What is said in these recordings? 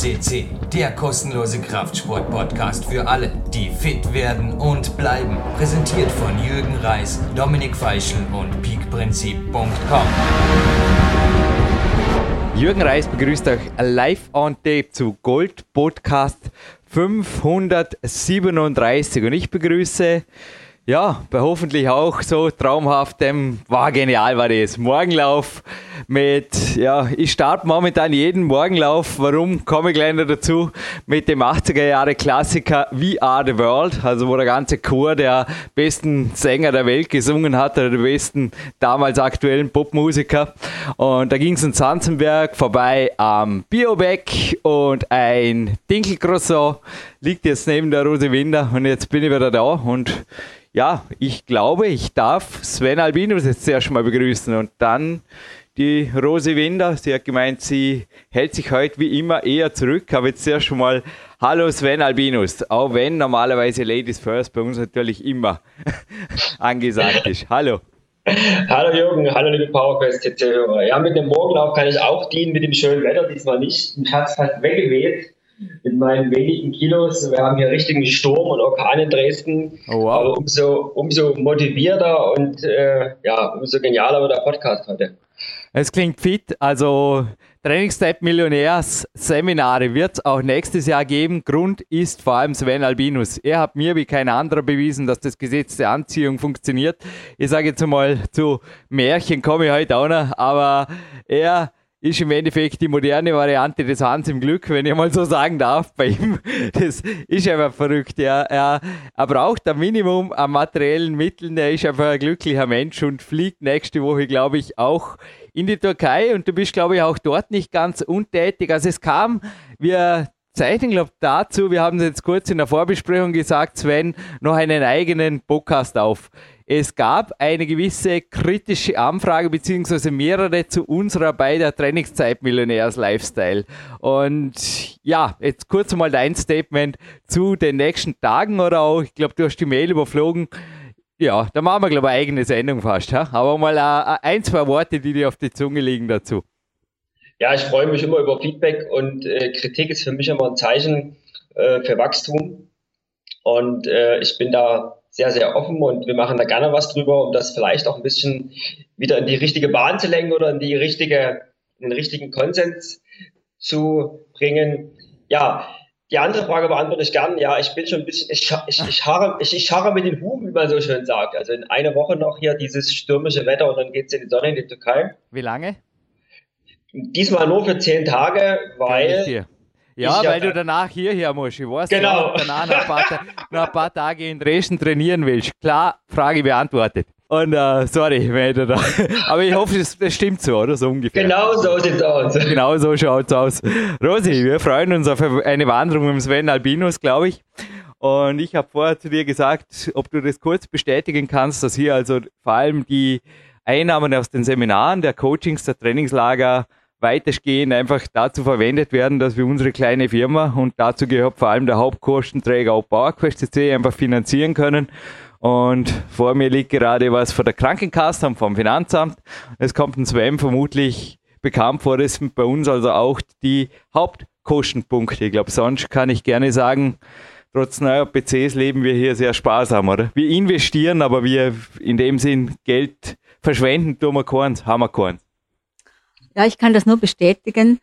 CC, der kostenlose Kraftsport-Podcast für alle, die fit werden und bleiben. Präsentiert von Jürgen Reis, Dominik Feischl und peakprinzip.com. Jürgen Reis begrüßt euch live on tape zu Gold Podcast 537 und ich begrüße ja, bei hoffentlich auch so traumhaftem, war genial war das. Morgenlauf mit, ja, ich starte momentan jeden Morgenlauf. Warum? Komme ich gleich noch dazu. Mit dem 80er Jahre Klassiker We Are the World, also wo der ganze Chor der besten Sänger der Welt gesungen hat, oder der besten damals aktuellen Popmusiker. Und da ging es in Sanzenberg vorbei am Biobeck und ein Dinkelcroissant liegt jetzt neben der Rose Winder und jetzt bin ich wieder da und ja, ich glaube, ich darf Sven Albinus jetzt zuerst mal begrüßen und dann die Rose Winder. Sie hat gemeint, sie hält sich heute wie immer eher zurück. Aber jetzt schon mal Hallo Sven Albinus, auch wenn normalerweise Ladies First bei uns natürlich immer angesagt ist. Hallo. Hallo Jürgen, hallo liebe PowerQuest TC-Hörer. Ja, mit dem Morgenlauf kann ich auch dienen, mit dem schönen Wetter diesmal nicht. Mich hat es fast weggeweht mit meinen wenigen Kilos. Wir haben hier richtigen Sturm und Orkan in Dresden. Oh, wow. Aber umso, umso motivierter und äh, ja, umso genialer wird der Podcast heute. Es klingt fit. Also Trainingstype Millionärs Seminare wird es auch nächstes Jahr geben. Grund ist vor allem Sven Albinus. Er hat mir wie kein anderer bewiesen, dass das Gesetz der Anziehung funktioniert. Ich sage jetzt mal, zu Märchen komme ich heute auch noch, aber er ist im Endeffekt die moderne Variante des Hans im Glück, wenn ich mal so sagen darf, bei ihm. Das ist einfach verrückt. Ja. Er, er braucht ein Minimum an materiellen Mitteln. Er ist einfach ein glücklicher Mensch und fliegt nächste Woche, glaube ich, auch in die Türkei. Und du bist, glaube ich, auch dort nicht ganz untätig. Also es kam, wir zeichnen, glaube ich, dazu, wir haben es jetzt kurz in der Vorbesprechung gesagt, Sven, noch einen eigenen Podcast auf. Es gab eine gewisse kritische Anfrage, beziehungsweise mehrere zu unserer bei der Trainingszeit Millionärs Lifestyle. Und ja, jetzt kurz mal dein Statement zu den nächsten Tagen oder auch, ich glaube, du hast die Mail überflogen. Ja, da machen wir, glaube ich, eine eigene Sendung fast. Ha? Aber mal uh, ein, zwei Worte, die dir auf die Zunge liegen dazu. Ja, ich freue mich immer über Feedback und äh, Kritik ist für mich immer ein Zeichen äh, für Wachstum. Und äh, ich bin da sehr, sehr offen und wir machen da gerne was drüber, um das vielleicht auch ein bisschen wieder in die richtige Bahn zu lenken oder in die richtige, in den richtigen Konsens zu bringen. Ja, die andere Frage beantworte ich gern. Ja, ich bin schon ein bisschen, ich, ich, ich, harre, ich, ich harre mit den Huben, wie man so schön sagt. Also in einer Woche noch hier dieses stürmische Wetter und dann geht es in die Sonne in die Türkei. Wie lange? Diesmal nur für zehn Tage, weil ja, weil du danach hierher musst. Ich weiß, genau. du danach noch ein, paar, noch ein paar Tage in Dresden trainieren willst. Klar, Frage beantwortet. Und uh, sorry, da. aber ich hoffe, das, das, stimmt so, oder? So ungefähr. Genau so sieht es aus. Genau so schaut es aus. Rosi, wir freuen uns auf eine Wanderung mit Sven Albinus, glaube ich. Und ich habe vorher zu dir gesagt, ob du das kurz bestätigen kannst, dass hier also vor allem die Einnahmen aus den Seminaren, der Coachings, der Trainingslager weitestgehend einfach dazu verwendet werden, dass wir unsere kleine Firma und dazu gehört vor allem der Hauptkostenträger auch PowerQuest einfach finanzieren können. Und vor mir liegt gerade was von der Krankenkasse und vom Finanzamt. Es kommt ein Sven vermutlich bekannt vor, das sind bei uns also auch die Hauptkostenpunkte. Ich glaube, sonst kann ich gerne sagen, trotz neuer PCs leben wir hier sehr sparsam, oder? Wir investieren, aber wir in dem Sinn Geld verschwenden tun wir keins, haben wir keins. Ja, ich kann das nur bestätigen,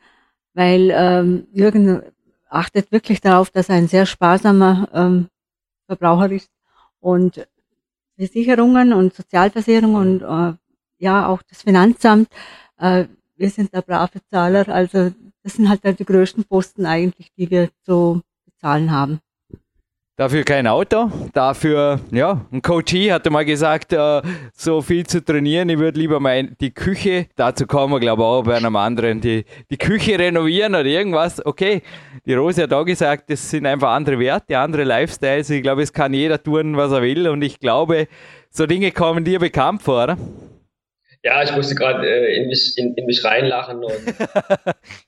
weil ähm, Jürgen achtet wirklich darauf, dass er ein sehr sparsamer ähm, Verbraucher ist und Versicherungen und Sozialversicherungen und äh, ja auch das Finanzamt. Äh, wir sind da brave Zahler, also das sind halt, halt die größten Posten eigentlich, die wir zu bezahlen haben. Dafür kein Auto, dafür, ja, ein Coachie hatte mal gesagt, äh, so viel zu trainieren, ich würde lieber mal die Küche, dazu kommen wir glaube ich auch bei einem anderen, die, die Küche renovieren oder irgendwas. Okay, die Rose hat auch gesagt, das sind einfach andere Werte, andere Lifestyles. Ich glaube, es kann jeder tun, was er will und ich glaube, so Dinge kommen dir bekannt vor, oder? Ja, ich musste gerade äh, in, mich, in, in mich reinlachen und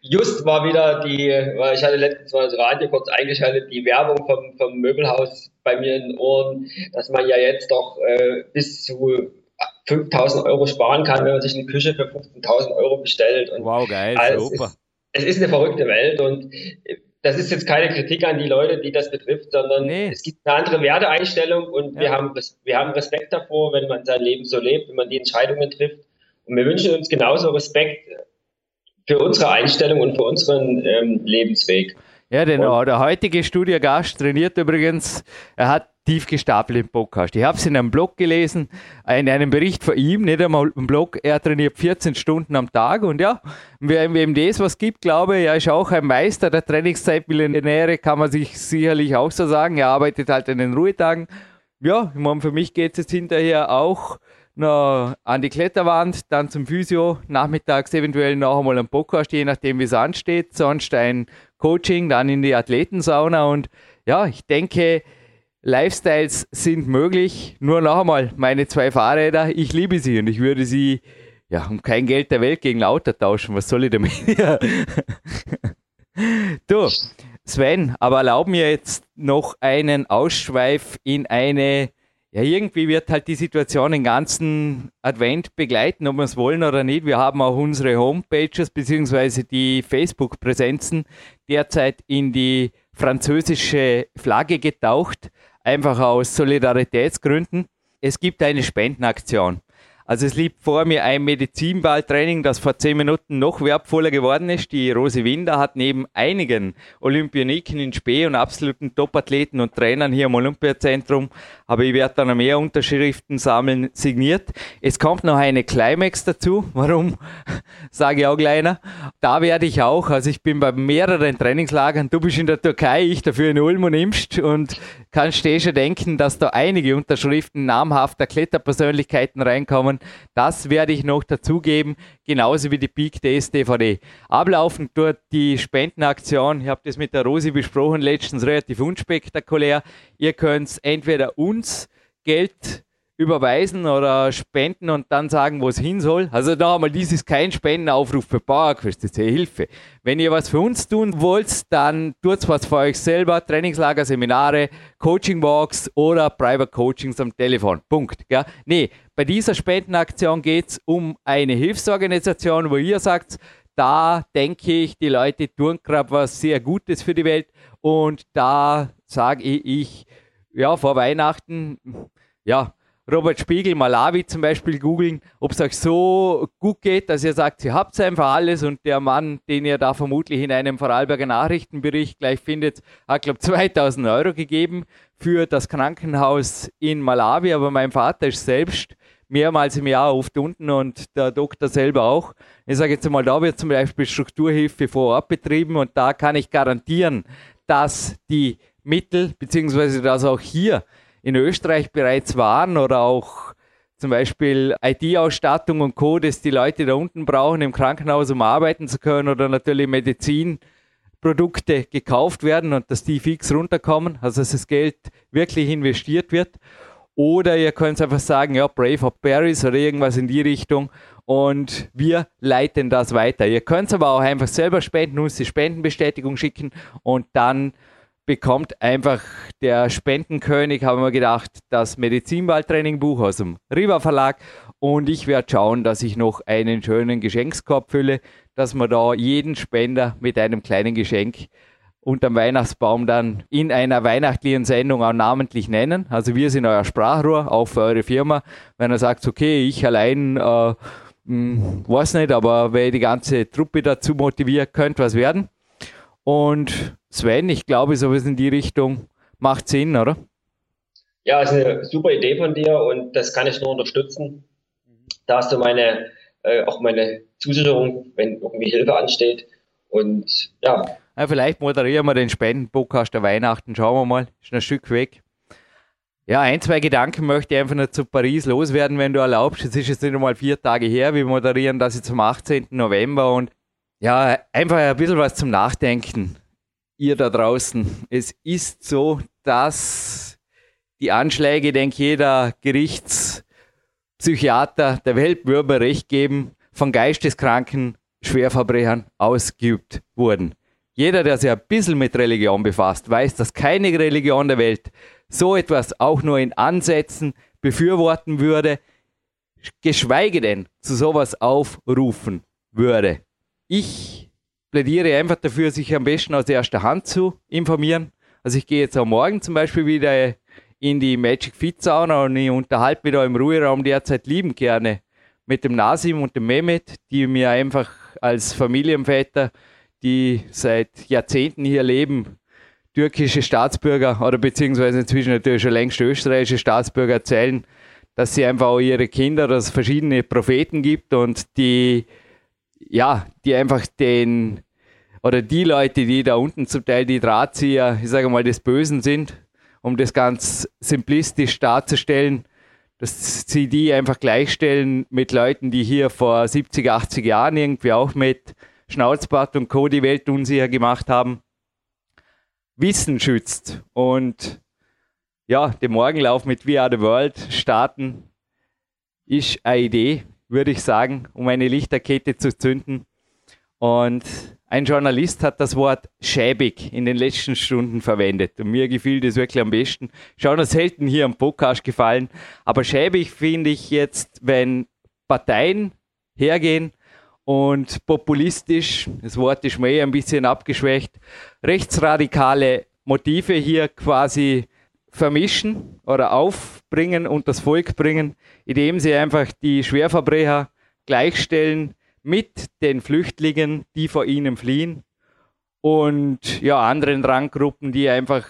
Just war wieder die, weil ich hatte letztens mal das Radio kurz eingeschaltet, die Werbung vom, vom Möbelhaus bei mir in den Ohren, dass man ja jetzt doch äh, bis zu 5000 Euro sparen kann, wenn man sich eine Küche für 15.000 Euro bestellt. Und wow, geil, super. Ist, es ist eine verrückte Welt und das ist jetzt keine Kritik an die Leute, die das betrifft, sondern nee. es gibt eine andere Werteeinstellung und ja. wir, haben, wir haben Respekt davor, wenn man sein Leben so lebt, wenn man die Entscheidungen trifft. Und wir wünschen uns genauso Respekt für unsere Einstellung und für unseren ähm, Lebensweg. Ja, denn und, der heutige Studiogast trainiert übrigens, er hat tief gestapelt im Podcast. Ich habe es in einem Blog gelesen, in einem Bericht von ihm, nicht einmal im Blog, er trainiert 14 Stunden am Tag und ja, wem, wem das was gibt, glaube ich, er ist auch ein Meister der Trainingszeitmillionäre, kann man sich sicherlich auch so sagen. Er arbeitet halt in den Ruhetagen. Ja, ich meine, für mich geht es jetzt hinterher auch noch an die Kletterwand, dann zum Physio, nachmittags eventuell noch einmal ein Podcast, je nachdem wie es ansteht, sonst ein Coaching, dann in die Athletensauna und ja, ich denke, Lifestyles sind möglich. Nur noch einmal, meine zwei Fahrräder, ich liebe sie und ich würde sie ja um kein Geld der Welt gegen Auto tauschen. Was soll ich damit? du, Sven, aber erlaub mir jetzt noch einen Ausschweif in eine, ja, irgendwie wird halt die Situation den ganzen Advent begleiten, ob wir es wollen oder nicht. Wir haben auch unsere Homepages bzw. die Facebook-Präsenzen derzeit in die französische Flagge getaucht einfach aus Solidaritätsgründen. Es gibt eine Spendenaktion. Also es liegt vor mir ein Medizinballtraining, das vor zehn Minuten noch wertvoller geworden ist. Die Rose Winder hat neben einigen Olympioniken in Spee und absoluten Topathleten und Trainern hier im Olympiazentrum, aber ich werde dann noch mehr Unterschriften sammeln, signiert. Es kommt noch eine Climax dazu. Warum? Sage ich auch kleiner. Da werde ich auch, also ich bin bei mehreren Trainingslagern, du bist in der Türkei, ich dafür in Ulm und Impst und kannst dir schon denken, dass da einige Unterschriften namhafter Kletterpersönlichkeiten reinkommen Informationen. Das werde ich noch dazugeben, genauso wie die Peak Days DVD. Ablaufen dort die Spendenaktion. Ich habe das mit der Rosi besprochen, letztens relativ unspektakulär. Ihr könnt entweder uns Geld überweisen oder spenden und dann sagen, wo es hin soll. Also da einmal, dies ist kein Spendenaufruf für Bauerquest, das ist Hilfe. Wenn ihr was für uns tun wollt, dann tut was für euch selber. Trainingslager, Seminare, Coaching Walks oder Private Coachings am Telefon. Punkt. Gell? Nee, bei dieser Spendenaktion geht es um eine Hilfsorganisation, wo ihr sagt, da denke ich, die Leute tun gerade was sehr Gutes für die Welt und da sage ich, ja, vor Weihnachten, ja, Robert Spiegel, Malawi zum Beispiel googeln, ob es euch so gut geht, dass ihr sagt, ihr habt einfach alles und der Mann, den ihr da vermutlich in einem Vorarlberger Nachrichtenbericht gleich findet, hat, glaube ich, 2000 Euro gegeben für das Krankenhaus in Malawi, aber mein Vater ist selbst mehrmals im Jahr oft unten und der Doktor selber auch. Ich sage jetzt mal, da wird zum Beispiel Strukturhilfe vor Ort betrieben und da kann ich garantieren, dass die Mittel, beziehungsweise dass auch hier in Österreich bereits waren oder auch zum Beispiel IT-Ausstattung und Co., das die Leute da unten brauchen im Krankenhaus, um arbeiten zu können oder natürlich Medizinprodukte gekauft werden und dass die fix runterkommen, also dass das Geld wirklich investiert wird. Oder ihr könnt einfach sagen, ja, Brave of Paris oder irgendwas in die Richtung und wir leiten das weiter. Ihr könnt aber auch einfach selber spenden, uns die Spendenbestätigung schicken und dann bekommt einfach der Spendenkönig, haben wir gedacht, das Medizinballtraining-Buch aus dem Riva Verlag und ich werde schauen, dass ich noch einen schönen Geschenkskorb fülle, dass wir da jeden Spender mit einem kleinen Geschenk unterm Weihnachtsbaum dann in einer weihnachtlichen Sendung auch namentlich nennen. Also wir sind euer Sprachrohr, auch für eure Firma. Wenn er sagt, okay, ich allein, äh, mh, hm, weiß nicht, aber wer die ganze Truppe dazu motiviert, könnte was werden. Und Sven, ich glaube, sowas in die Richtung macht Sinn, oder? Ja, ist eine super Idee von dir und das kann ich nur unterstützen. Da hast du meine, äh, auch meine Zusicherung, wenn irgendwie Hilfe ansteht. Und ja. ja vielleicht moderieren wir den Spendenpodcast der Weihnachten. Schauen wir mal. Ist ein Stück weg. Ja, ein, zwei Gedanken möchte ich einfach noch zu Paris loswerden, wenn du erlaubst. Es ist jetzt nicht einmal vier Tage her. Wir moderieren das jetzt am 18. November und ja, einfach ein bisschen was zum Nachdenken. Ihr da draußen. Es ist so, dass die Anschläge, denke jeder Gerichtspsychiater der Welt würde recht geben, von geisteskranken Schwerverbrechern ausgeübt wurden. Jeder, der sich ein bisschen mit Religion befasst, weiß, dass keine Religion der Welt so etwas auch nur in Ansätzen befürworten würde, geschweige denn zu sowas aufrufen würde. Ich plädiere einfach dafür, sich am besten aus erster Hand zu informieren. Also ich gehe jetzt am Morgen zum Beispiel wieder in die Magic Fit Sauna und ich unterhalte mich da im Ruheraum derzeit lieben gerne mit dem Nasim und dem Mehmet, die mir einfach als Familienväter, die seit Jahrzehnten hier leben, türkische Staatsbürger oder beziehungsweise inzwischen natürlich schon längst österreichische Staatsbürger erzählen, dass sie einfach auch ihre Kinder, dass es verschiedene Propheten gibt und die, ja, die einfach den, oder die Leute, die da unten zum Teil die Drahtzieher, ich sage mal, des Bösen sind, um das ganz simplistisch darzustellen, dass sie die einfach gleichstellen mit Leuten, die hier vor 70, 80 Jahren irgendwie auch mit Schnauzbart und Co. die Welt unsicher gemacht haben. Wissen schützt und ja, den Morgenlauf mit We Are the World starten ist eine Idee, würde ich sagen, um eine Lichterkette zu zünden. Und ein Journalist hat das Wort schäbig in den letzten Stunden verwendet. Und mir gefiel das wirklich am besten. Uns selten hier am Podcast gefallen. Aber schäbig finde ich jetzt, wenn Parteien hergehen und populistisch, das Wort ist mir eh ein bisschen abgeschwächt, rechtsradikale Motive hier quasi vermischen oder aufbringen und das Volk bringen, indem sie einfach die Schwerverbrecher gleichstellen mit den Flüchtlingen, die vor ihnen fliehen und ja, anderen Ranggruppen, die einfach,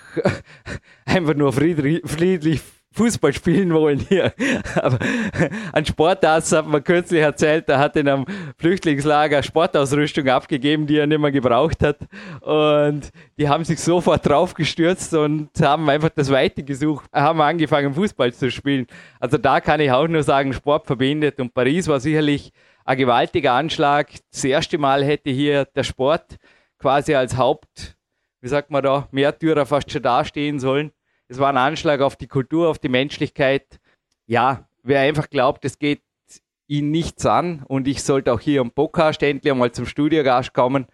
einfach nur friedlich Fußball spielen wollen hier. Aber ein Sportarzt hat man kürzlich erzählt, der hat in einem Flüchtlingslager Sportausrüstung abgegeben, die er nicht mehr gebraucht hat. Und die haben sich sofort draufgestürzt und haben einfach das Weite gesucht, haben angefangen Fußball zu spielen. Also da kann ich auch nur sagen, Sport verbindet. Und Paris war sicherlich ein gewaltiger Anschlag. Das erste Mal hätte hier der Sport quasi als Haupt, wie sagt man da, Märtyrer fast schon dastehen sollen. Es war ein Anschlag auf die Kultur, auf die Menschlichkeit. Ja, wer einfach glaubt, es geht ihn nichts an und ich sollte auch hier am Podcast endlich einmal zum Studiogast kommen.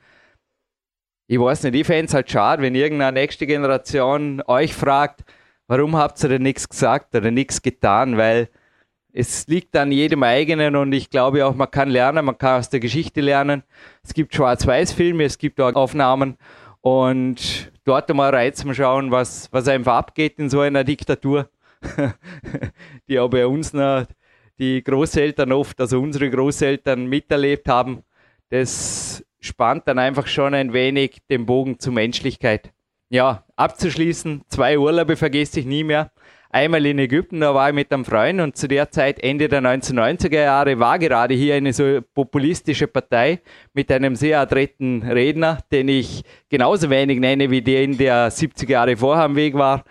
Ich weiß nicht, ich fände es halt schade, wenn irgendeine nächste Generation euch fragt, warum habt ihr denn nichts gesagt oder nichts getan, weil es liegt an jedem eigenen und ich glaube auch, man kann lernen, man kann aus der Geschichte lernen. Es gibt Schwarz-Weiß-Filme, es gibt auch Aufnahmen und dort einmal rein zum Schauen, was, was einfach abgeht in so einer Diktatur, die auch bei uns noch die Großeltern oft, also unsere Großeltern miterlebt haben. Das spannt dann einfach schon ein wenig den Bogen zur Menschlichkeit. Ja, abzuschließen, zwei Urlaube vergesse ich nie mehr einmal in Ägypten, da war ich mit einem Freund und zu der Zeit, Ende der 1990er Jahre, war gerade hier eine so populistische Partei mit einem sehr adretten Redner, den ich genauso wenig nenne wie den, der 70 Jahre vorher am Weg war,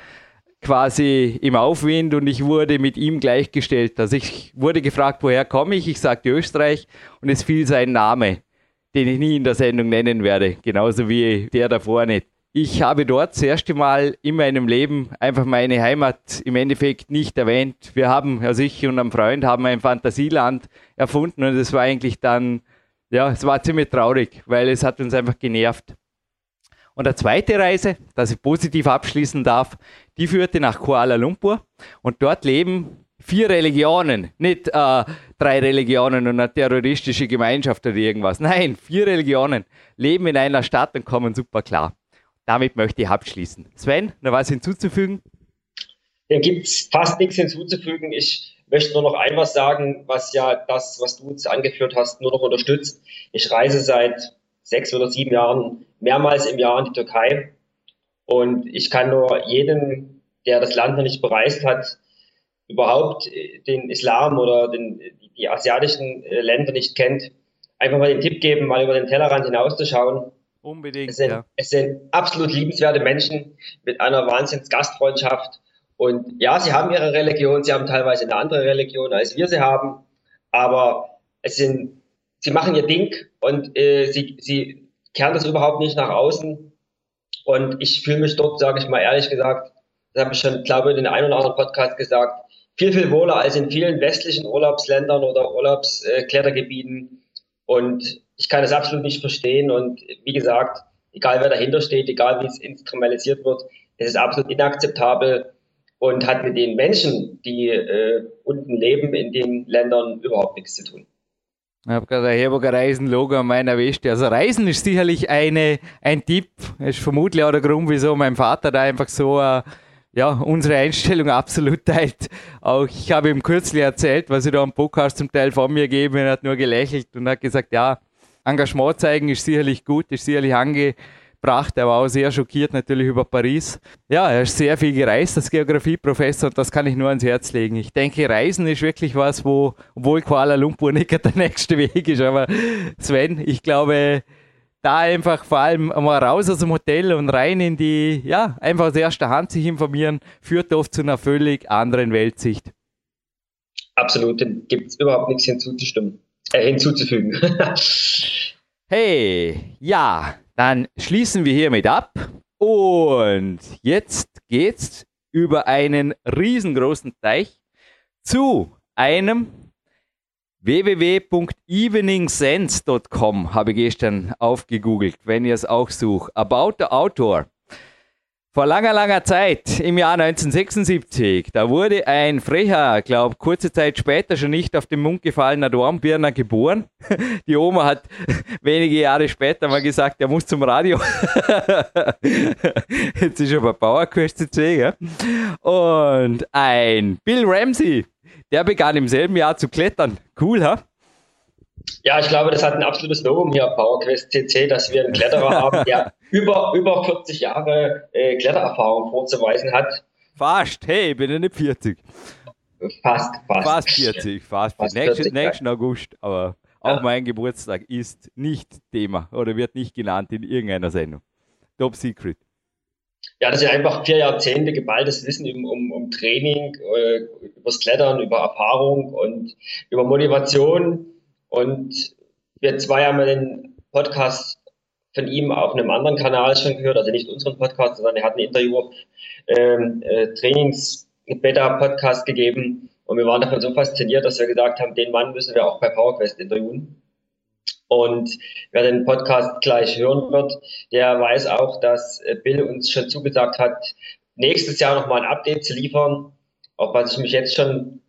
quasi im Aufwind und ich wurde mit ihm gleichgestellt. Also ich wurde gefragt, woher komme ich? Ich sagte Österreich und es fiel sein Name, den ich nie in der Sendung nennen werde, genauso wie der davor nicht ich habe dort das erste Mal in meinem Leben einfach meine Heimat im Endeffekt nicht erwähnt. Wir haben, also ich und ein Freund haben ein Fantasieland erfunden und es war eigentlich dann, ja, es war ziemlich traurig, weil es hat uns einfach genervt. Und eine zweite Reise, dass ich positiv abschließen darf, die führte nach Kuala Lumpur und dort leben vier Religionen, nicht äh, drei Religionen und eine terroristische Gemeinschaft oder irgendwas. Nein, vier Religionen leben in einer Stadt und kommen super klar damit möchte ich abschließen. Sven, noch was hinzuzufügen? Dem gibt es fast nichts hinzuzufügen. Ich möchte nur noch ein was sagen, was ja das, was du jetzt angeführt hast, nur noch unterstützt. Ich reise seit sechs oder sieben Jahren mehrmals im Jahr in die Türkei und ich kann nur jeden, der das Land noch nicht bereist hat, überhaupt den Islam oder den, die asiatischen äh, Länder nicht kennt, einfach mal den Tipp geben, mal über den Tellerrand hinauszuschauen Unbedingt. Es sind, ja. es sind absolut liebenswerte Menschen mit einer Wahnsinns Gastfreundschaft. Und ja, sie haben ihre Religion, sie haben teilweise eine andere Religion, als wir sie haben. Aber es sind, sie machen ihr Ding und äh, sie, sie kehren das überhaupt nicht nach außen. Und ich fühle mich dort, sage ich mal ehrlich gesagt, das habe ich schon, glaube ich, in den einen oder anderen Podcast gesagt, viel, viel wohler als in vielen westlichen Urlaubsländern oder Urlaubsklettergebieten. Und ich kann das absolut nicht verstehen und wie gesagt, egal wer dahinter steht, egal wie es instrumentalisiert wird, es ist absolut inakzeptabel und hat mit den Menschen, die äh, unten leben in den Ländern, überhaupt nichts zu tun. Ich habe gerade ein Herburger Reisen-Logo an meiner Weste. Also Reisen ist sicherlich eine, ein Tipp. Das ist vermutlich auch der Grund, wieso mein Vater da einfach so uh, ja, unsere Einstellung absolut teilt. Auch ich habe ihm kürzlich erzählt, was ich da am Podcast zum Teil von mir gebe. Er hat nur gelächelt und hat gesagt, ja, Engagement zeigen ist sicherlich gut, ist sicherlich angebracht. Er war auch sehr schockiert natürlich über Paris. Ja, er ist sehr viel gereist als Geografieprofessor und das kann ich nur ans Herz legen. Ich denke, Reisen ist wirklich was, wo, obwohl Kuala Lumpur nicht der nächste Weg ist, aber Sven, ich glaube, da einfach vor allem mal raus aus dem Hotel und rein in die, ja, einfach aus erster Hand sich informieren, führt oft zu einer völlig anderen Weltsicht. Absolut, dem gibt es überhaupt nichts hinzuzustimmen, äh, hinzuzufügen. hey, ja, dann schließen wir hiermit ab und jetzt geht's über einen riesengroßen Teich zu einem www.eveningsense.com habe ich gestern aufgegoogelt, wenn ihr es auch sucht. About the Autor. Vor langer, langer Zeit, im Jahr 1976, da wurde ein frecher, glaube kurze Zeit später schon nicht auf den Mund gefallener Dornbirner geboren. Die Oma hat wenige Jahre später mal gesagt, er muss zum Radio. Jetzt ist er bei PowerQuest CC, Und ein Bill Ramsey, der begann im selben Jahr zu klettern. Cool, ha? Ja, ich glaube, das hat ein absolutes Novum hier PowerQuest CC, dass wir einen Kletterer haben, der über, über 40 Jahre äh, Klettererfahrung vorzuweisen hat. Fast, hey, ich bin ja nicht 40. Fast, fast. Fast 40, fast. fast nächsten, 40, nächsten August, aber auch ja. mein Geburtstag ist nicht Thema oder wird nicht genannt in irgendeiner Sendung. Top Secret ja, das ist einfach vier Jahrzehnte geballtes Wissen um, um, um Training, äh, übers Klettern, über Erfahrung und über Motivation. Und wir zwei haben den Podcast von ihm auf einem anderen Kanal schon gehört, also nicht unseren Podcast, sondern er hat ein Interview, ähm, äh, Trainings-Beta-Podcast gegeben. Und wir waren davon so fasziniert, dass wir gesagt haben, den Mann müssen wir auch bei PowerQuest interviewen. Und wer den Podcast gleich hören wird, der weiß auch, dass äh, Bill uns schon zugesagt hat, nächstes Jahr nochmal ein Update zu liefern, auf was ich mich jetzt schon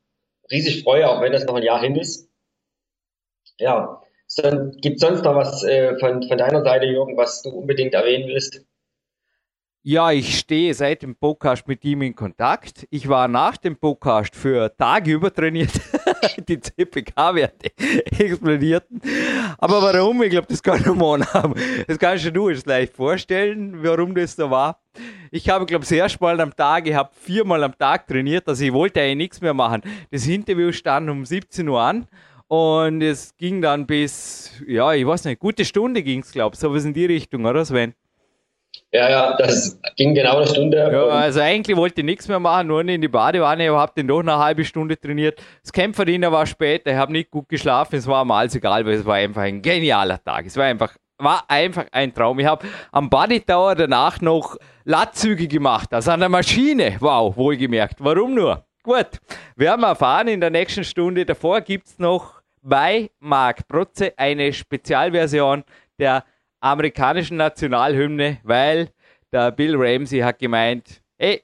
riesig freue, auch wenn das noch ein Jahr hin ist. Ja, gibt es sonst noch was äh, von, von deiner Seite, Jürgen, was du unbedingt erwähnen willst? Ja, ich stehe seit dem Podcast mit ihm in Kontakt. Ich war nach dem Podcast für Tage übertrainiert. Die CPK-Werte explodierten. Aber warum? Ich glaube, das kann nur Mann haben. Das kannst du dir leicht vorstellen, warum das so war. Ich habe, glaube ich, das erste Mal am Tag, ich habe viermal am Tag trainiert, also ich wollte eigentlich nichts mehr machen. Das Interview stand um 17 Uhr an und es ging dann bis, ja, ich weiß nicht, gute Stunde ging es, glaube ich, sowas in die Richtung, oder Sven? Ja, ja, das ging genau eine Stunde. Ja, also eigentlich wollte ich nichts mehr machen, nur in die Badewanne, aber habe den doch eine halbe Stunde trainiert. Das Kämpferdiener war später, ich habe nicht gut geschlafen, es war mal egal, weil es war einfach ein genialer Tag. Es war einfach, war einfach ein Traum. Ich habe am Body Tower danach noch Latzüge gemacht, also an der Maschine. Wow, wohlgemerkt. Warum nur? Gut, wir haben erfahren in der nächsten Stunde. Davor gibt es noch bei Marc Protze eine Spezialversion der amerikanischen Nationalhymne, weil der Bill Ramsey hat gemeint, ey,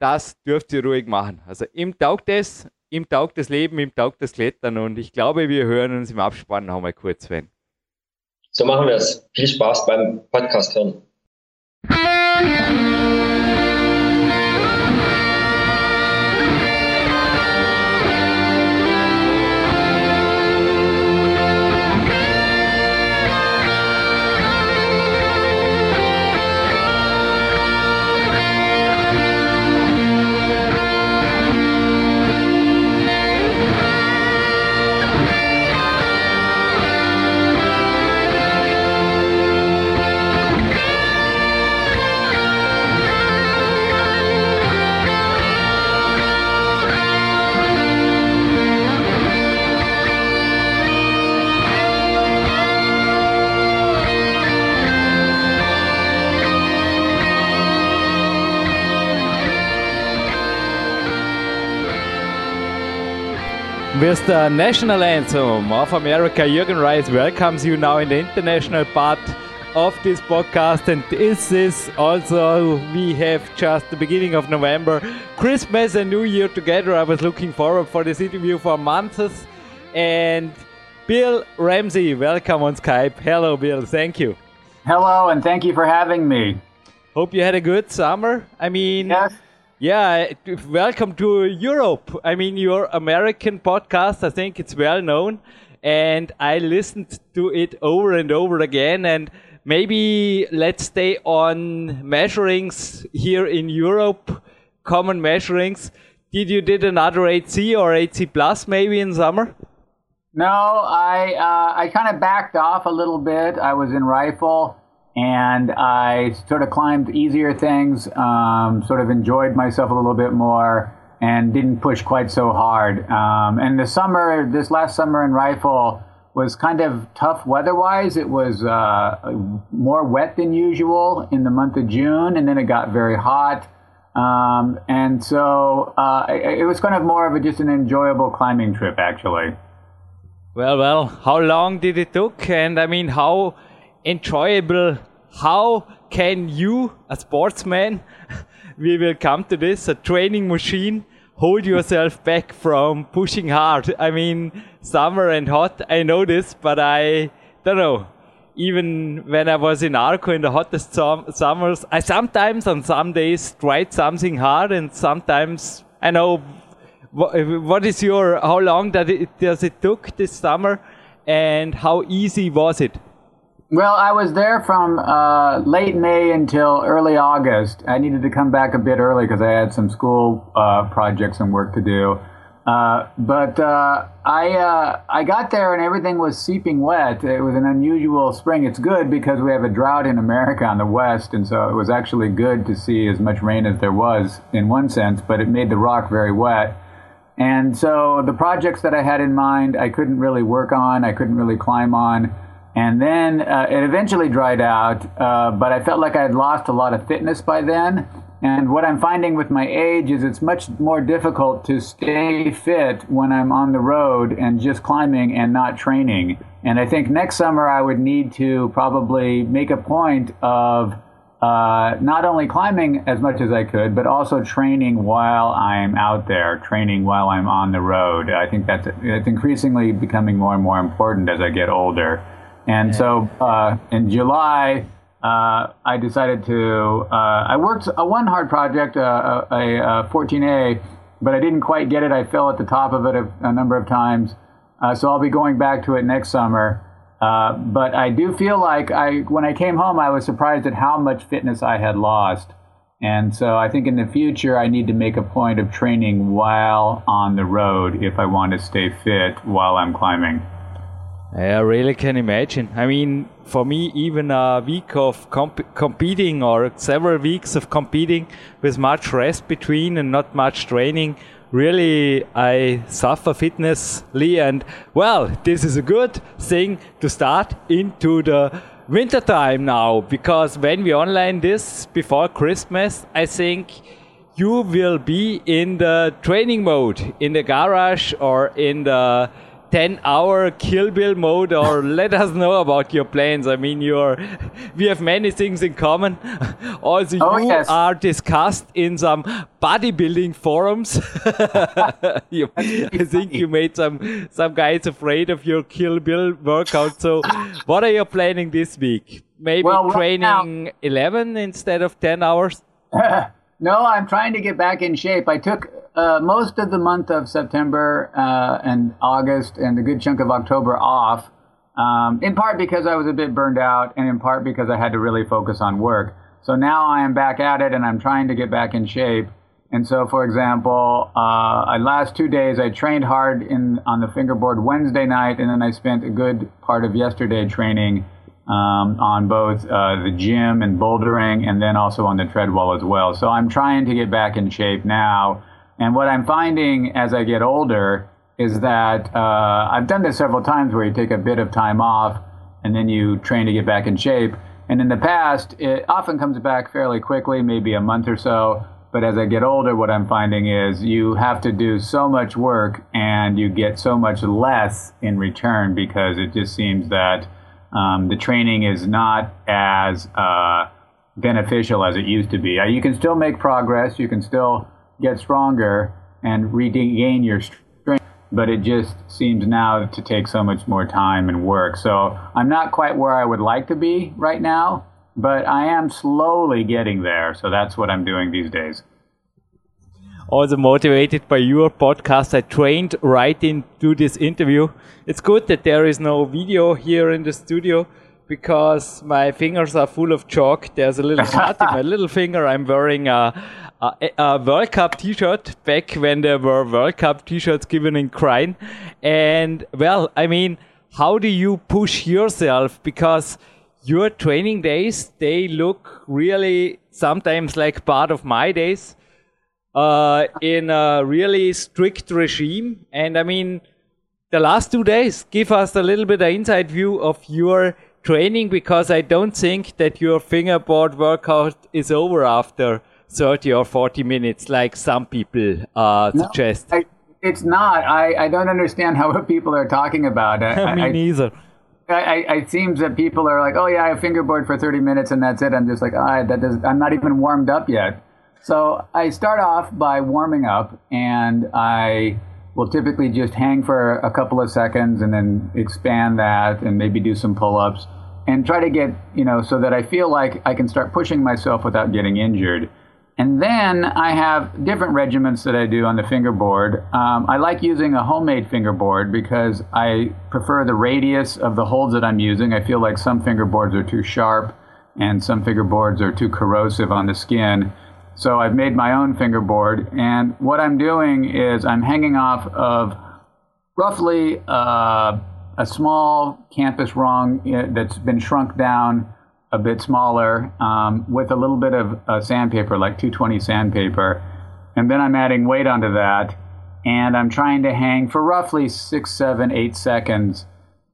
das dürft ihr ruhig machen. Also ihm taugt es, ihm taugt das Leben, ihm taugt das Klettern und ich glaube, wir hören uns im Abspann noch mal kurz, Sven. So machen wir es. Viel Spaß beim Podcast hören. With the national anthem of America, Jürgen Reis welcomes you now in the international part of this podcast. And this is also, we have just the beginning of November, Christmas and New Year together. I was looking forward for this interview for months. And Bill Ramsey, welcome on Skype. Hello, Bill. Thank you. Hello, and thank you for having me. Hope you had a good summer. I mean, yes. Yeah, welcome to Europe. I mean, your American podcast, I think it's well known. And I listened to it over and over again. And maybe let's stay on measurings here in Europe, common measurings. Did you did another 8C or 8C plus maybe in summer? No, I uh, I kind of backed off a little bit. I was in rifle and I sort of climbed easier things, um, sort of enjoyed myself a little bit more, and didn't push quite so hard. Um, and the summer, this last summer in rifle was kind of tough weather-wise. It was uh, more wet than usual in the month of June, and then it got very hot. Um, and so uh, it, it was kind of more of a, just an enjoyable climbing trip, actually. Well, well, how long did it took? And I mean, how enjoyable? How can you, a sportsman, we will come to this, a training machine, hold yourself back from pushing hard? I mean, summer and hot, I know this, but I don't know. Even when I was in Arco in the hottest summers, I sometimes on some days tried something hard, and sometimes I know what is your how long does it does it took this summer and how easy was it well i was there from uh, late may until early august i needed to come back a bit early because i had some school uh, projects and work to do uh, but uh, I uh, I got there and everything was seeping wet. It was an unusual spring. It's good because we have a drought in America on the west, and so it was actually good to see as much rain as there was in one sense. But it made the rock very wet. And so the projects that I had in mind, I couldn't really work on, I couldn't really climb on. And then uh, it eventually dried out, uh, but I felt like I had lost a lot of fitness by then. And what I'm finding with my age is it's much more difficult to stay fit when I'm on the road and just climbing and not training. And I think next summer I would need to probably make a point of uh, not only climbing as much as I could, but also training while I'm out there, training while I'm on the road. I think that's it's increasingly becoming more and more important as I get older. And so uh, in July, uh, I decided to. Uh, I worked a one hard project, uh, a, a, 14A, but I didn't quite get it. I fell at the top of it a, a number of times. Uh, so I'll be going back to it next summer. Uh, but I do feel like I, when I came home, I was surprised at how much fitness I had lost. And so I think in the future, I need to make a point of training while on the road if I want to stay fit while I'm climbing. I really can imagine. I mean, for me, even a week of comp competing or several weeks of competing with much rest between and not much training really I suffer fitnessly and well this is a good thing to start into the winter time now because when we online this before Christmas I think you will be in the training mode in the garage or in the 10 hour kill bill mode or let us know about your plans. I mean you're we have many things in common. Also oh, you yes. are discussed in some bodybuilding forums. You, i think you made some some guys afraid of your kill bill workout. So what are you planning this week? Maybe well, training right 11 instead of 10 hours? No i'm trying to get back in shape. I took uh, most of the month of September uh, and August and a good chunk of October off, um, in part because I was a bit burned out and in part because I had to really focus on work. So now I am back at it and I'm trying to get back in shape. And so, for example, uh, last two days I trained hard in on the fingerboard Wednesday night, and then I spent a good part of yesterday training um, on both uh, the gym and bouldering, and then also on the treadwall as well. So I'm trying to get back in shape now. And what I'm finding as I get older is that uh, I've done this several times where you take a bit of time off and then you train to get back in shape. And in the past, it often comes back fairly quickly, maybe a month or so. But as I get older, what I'm finding is you have to do so much work and you get so much less in return because it just seems that um, the training is not as uh, beneficial as it used to be. Uh, you can still make progress, you can still get stronger and regain your strength. but it just seems now to take so much more time and work. So I'm not quite where I would like to be right now, but I am slowly getting there. So that's what I'm doing these days. Also motivated by your podcast, I trained right into this interview. It's good that there is no video here in the studio because my fingers are full of chalk. There's a little cut in my little finger. I'm wearing a, a, a, World Cup T-shirt back when there were World Cup T-shirts given in Kranj. And well, I mean, how do you push yourself? Because your training days, they look really sometimes like part of my days uh, in a really strict regime. And I mean, the last two days give us a little bit of inside view of your training because I don't think that your fingerboard workout is over after 30 or 40 minutes, like some people uh, no, suggest. I, it's not. I, I don't understand how people are talking about it. Me I, neither. I, it seems that people are like, oh yeah, I have fingerboard for 30 minutes and that's it. I'm just like, oh, that does, I'm not even warmed up yet. So I start off by warming up and I will typically just hang for a couple of seconds and then expand that and maybe do some pull-ups and try to get, you know, so that I feel like I can start pushing myself without getting injured. And then I have different regiments that I do on the fingerboard. Um, I like using a homemade fingerboard because I prefer the radius of the holds that I'm using. I feel like some fingerboards are too sharp and some fingerboards are too corrosive on the skin. So I've made my own fingerboard, and what I'm doing is I'm hanging off of roughly uh, a small campus rung that's been shrunk down a bit smaller um, with a little bit of uh, sandpaper, like 220 sandpaper. And then I'm adding weight onto that, and I'm trying to hang for roughly six, seven, eight seconds.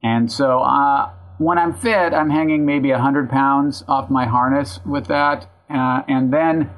And so uh, when I'm fit, I'm hanging maybe 100 pounds off my harness with that. Uh, and then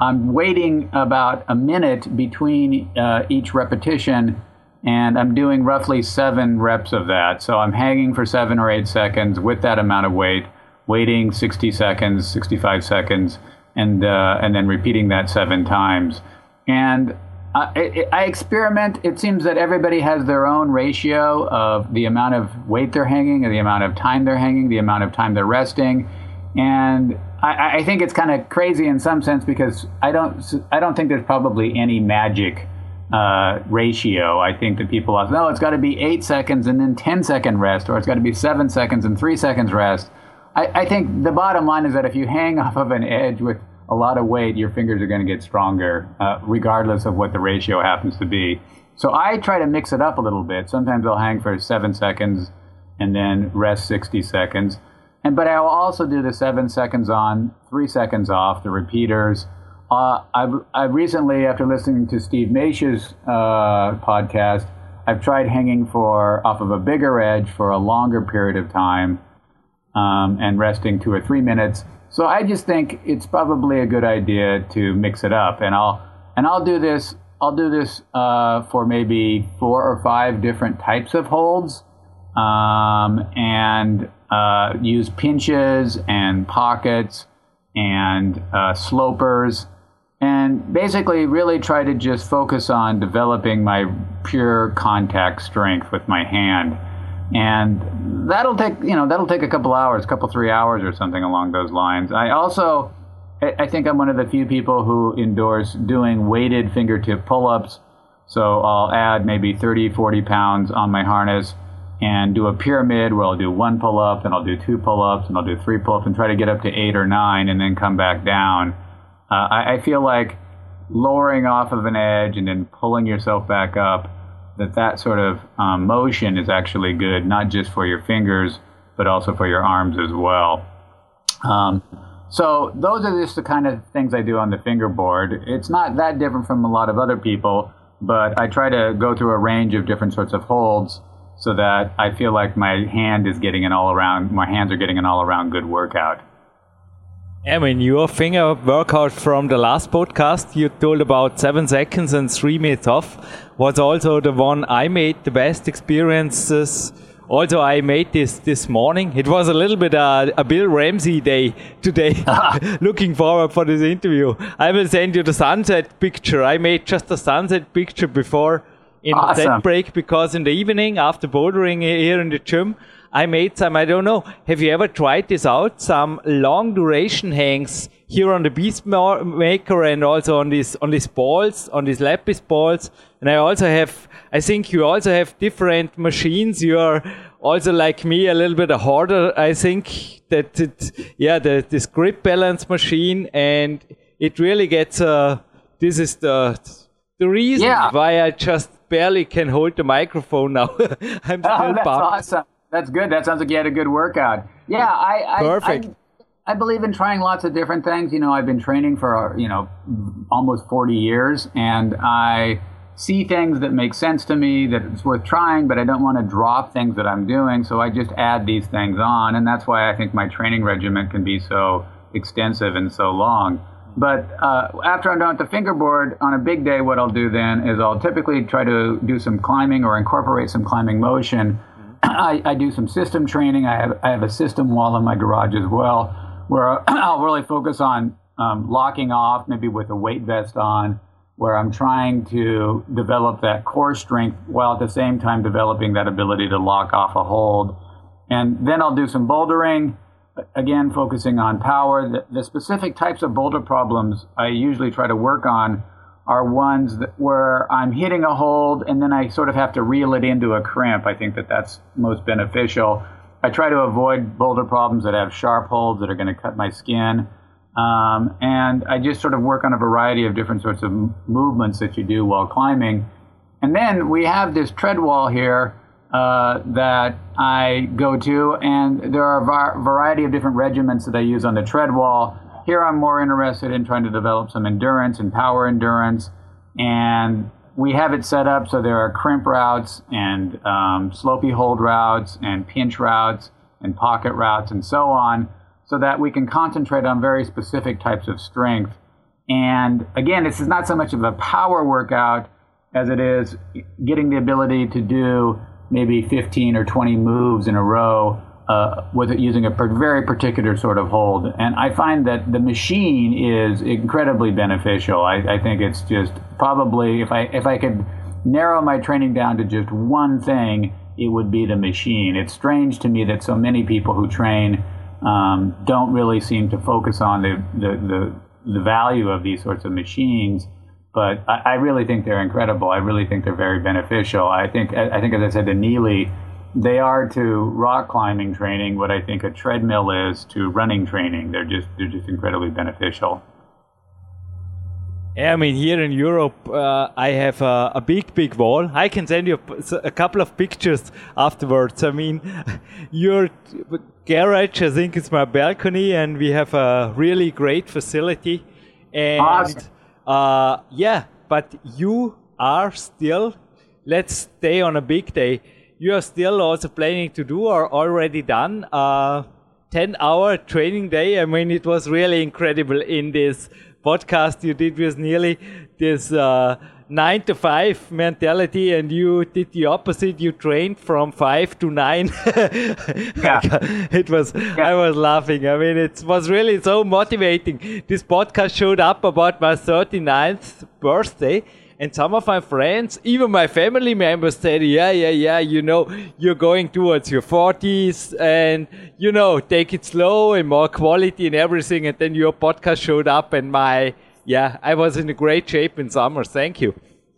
I'm waiting about a minute between uh, each repetition, and I'm doing roughly seven reps of that. So I'm hanging for seven or eight seconds with that amount of weight, waiting 60 seconds, 65 seconds, and uh, and then repeating that seven times. And I, I, experiment. It seems that everybody has their own ratio of the amount of weight they're hanging, and the amount of time they're hanging, the amount of time they're resting, and I, think it's kind of crazy in some sense because I don't I don't think there's probably any magic uh, ratio. I think that people no, it's got to be eight seconds and then 10 second rest, or it's got to be seven seconds and three seconds rest. I, I, think the bottom line is that if you hang off of an edge with a lot of weight, your fingers are going to get stronger, uh, regardless of what the ratio happens to be. So I try to mix it up a little bit. Sometimes I'll hang for seven seconds and then rest 60 seconds. And but I will also do the seven seconds on, three seconds off, the repeaters. Uh, I've, I've recently, after listening to Steve Maisch's uh, podcast, I've tried hanging for off of a bigger edge for a longer period of time um, and resting two or three minutes. So I just think it's probably a good idea to mix it up, and I'll and I'll do this. I'll do this uh, for maybe four or five different types of holds, um, and uh, use pinches and pockets and uh, slopers and basically really try to just focus on developing my pure contact strength with my hand and that'll take you know that'll take a couple hours a couple three hours or something along those lines i also i think i'm one of the few people who endorse doing weighted fingertip pull-ups so i'll add maybe 30 40 pounds on my harness and do a pyramid where I'll do one pull up, and I'll do two pull ups, and I'll do three pull ups, and try to get up to eight or nine, and then come back down. Uh, I, I, feel like lowering off of an edge and then pulling yourself back up, that that sort of um, motion is actually good, not just for your fingers, but also for your arms as well. Um, so those are just the kind of things I do on the fingerboard. It's not that different from a lot of other people, but I try to go through a range of different sorts of holds so that I feel like my hand is getting an all around, my hands are getting an all around good workout. I mean, your finger workout from the last podcast you told about seven seconds and three minutes off was also the one I made the best experiences. Also, I made this this morning. It was a little bit uh, a Bill Ramsey day today. Looking forward for this interview. I will send you the sunset picture. I made just a sunset picture before in awesome. the set break because in the evening after bouldering here in the gym, I made some, I don't know, have you ever tried this out? Some long duration hangs here on the Beast Maker and also on these, on these balls, on these Lapis balls. And I also have, I think you also have different machines. You are also like me, a little bit harder. I think that it, yeah, the, this grip balance machine and it really gets, uh, this is the, the reason yeah. why I just barely can hold the microphone now. I'm still oh, that's pumped. awesome. That's good. That sounds like you had a good workout. Yeah, I, I perfect. I, I, believe in trying lots of different things. You know, I've been training for you know almost 40 years, and I see things that make sense to me that it's worth trying, but I don't want to drop things that I'm doing. So I just add these things on, and that's why I think my training regimen can be so extensive and so long. But uh, after I'm done with the fingerboard, on a big day, what I'll do then is I'll typically try to do some climbing or incorporate some climbing motion I, I, do some system training. I have, I have a system wall in my garage as well, where I'll really focus on um, locking off, maybe with a weight vest on, where I'm trying to develop that core strength while at the same time developing that ability to lock off a hold. And then I'll do some bouldering, again, focusing on power. The, the specific types of boulder problems I usually try to work on are ones that where I'm hitting a hold and then I sort of have to reel it into a crimp. I think that that's most beneficial. I try to avoid boulder problems that have sharp holds that are going to cut my skin. Um, and I just sort of work on a variety of different sorts of movements that you do while climbing. And then we have this tread wall here uh, that I go to, and there are a variety of different regiments that I use on the tread wall here I'm more interested in trying to develop some endurance and power endurance. And we have it set up so there are crimp routes and um, slopey hold routes and pinch routes and pocket routes and so on so that we can concentrate on very specific types of strength. And again, this is not so much of a power workout as it is getting the ability to do maybe 15 or 20 moves in a row uh, with it using a very particular sort of hold. And I find that the machine is incredibly beneficial. I, I, think it's just probably if I if I could narrow my training down to just one thing, it would be the machine. It's strange to me that so many people who train um, don't really seem to focus on the, the, the, the value of these sorts of machines but I, I, really think they're incredible. I really think they're very beneficial. I think, I think, as I said to Neely, they are to rock climbing training what I think a treadmill is to running training. They're just they're just incredibly beneficial. Yeah, I mean, here in Europe, uh, I have a, a, big, big wall. I can send you a, couple of pictures afterwards. I mean, your garage, I think, is my balcony, and we have a really great facility. And awesome. uh, yeah, but you are still, let's stay on a big day you are still also planning to do or already done a 10 hour training day. I mean, it was really incredible in this podcast you did with Neely this uh, nine to five mentality, and you did the opposite. You trained from five to nine. yeah. it was. Yeah. I was laughing. I mean, it was really so motivating. This podcast showed up about my 39th birthday and some of my friends, even my family members said, yeah, yeah, yeah, you know, you're going towards your 40s and, you know, take it slow and more quality and everything. And then your podcast showed up and my, yeah, I was in a great shape in summer. Thank you.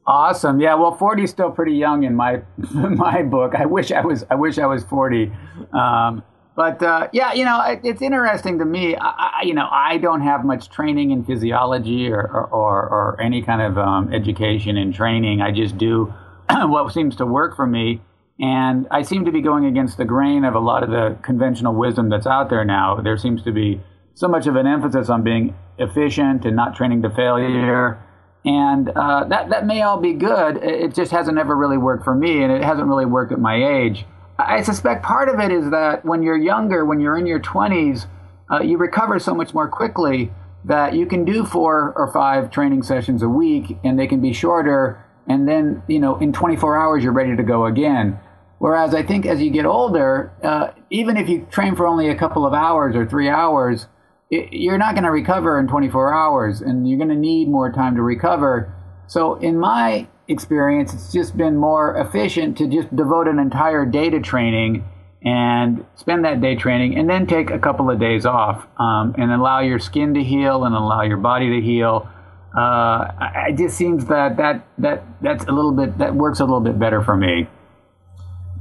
Awesome. Yeah. Well, 40 is still pretty young in my, my book. I wish I was, I wish I was 40. Um, but uh, yeah, you know, it, it's interesting to me. I, I, you know, I don't have much training in physiology or or, or, any kind of um, education in training. I just do what seems to work for me, and I seem to be going against the grain of a lot of the conventional wisdom that's out there now. There seems to be so much of an emphasis on being efficient and not training to failure. And uh, that that may all be good. It just hasn't ever really worked for me, and it hasn't really worked at my age. I suspect part of it is that when you're younger, when you're in your 20s, uh, you recover so much more quickly that you can do four or five training sessions a week and they can be shorter. And then, you know, in 24 hours, you're ready to go again. Whereas I think as you get older, uh, even if you train for only a couple of hours or three hours, you're not going to recover in 24 hours and you're going to need more time to recover. So in my experience, it's just been more efficient to just devote an entire day to training and spend that day training and then take a couple of days off um, and allow your skin to heal and allow your body to heal. Uh, it just seems that, that that that's a little bit that works a little bit better for me.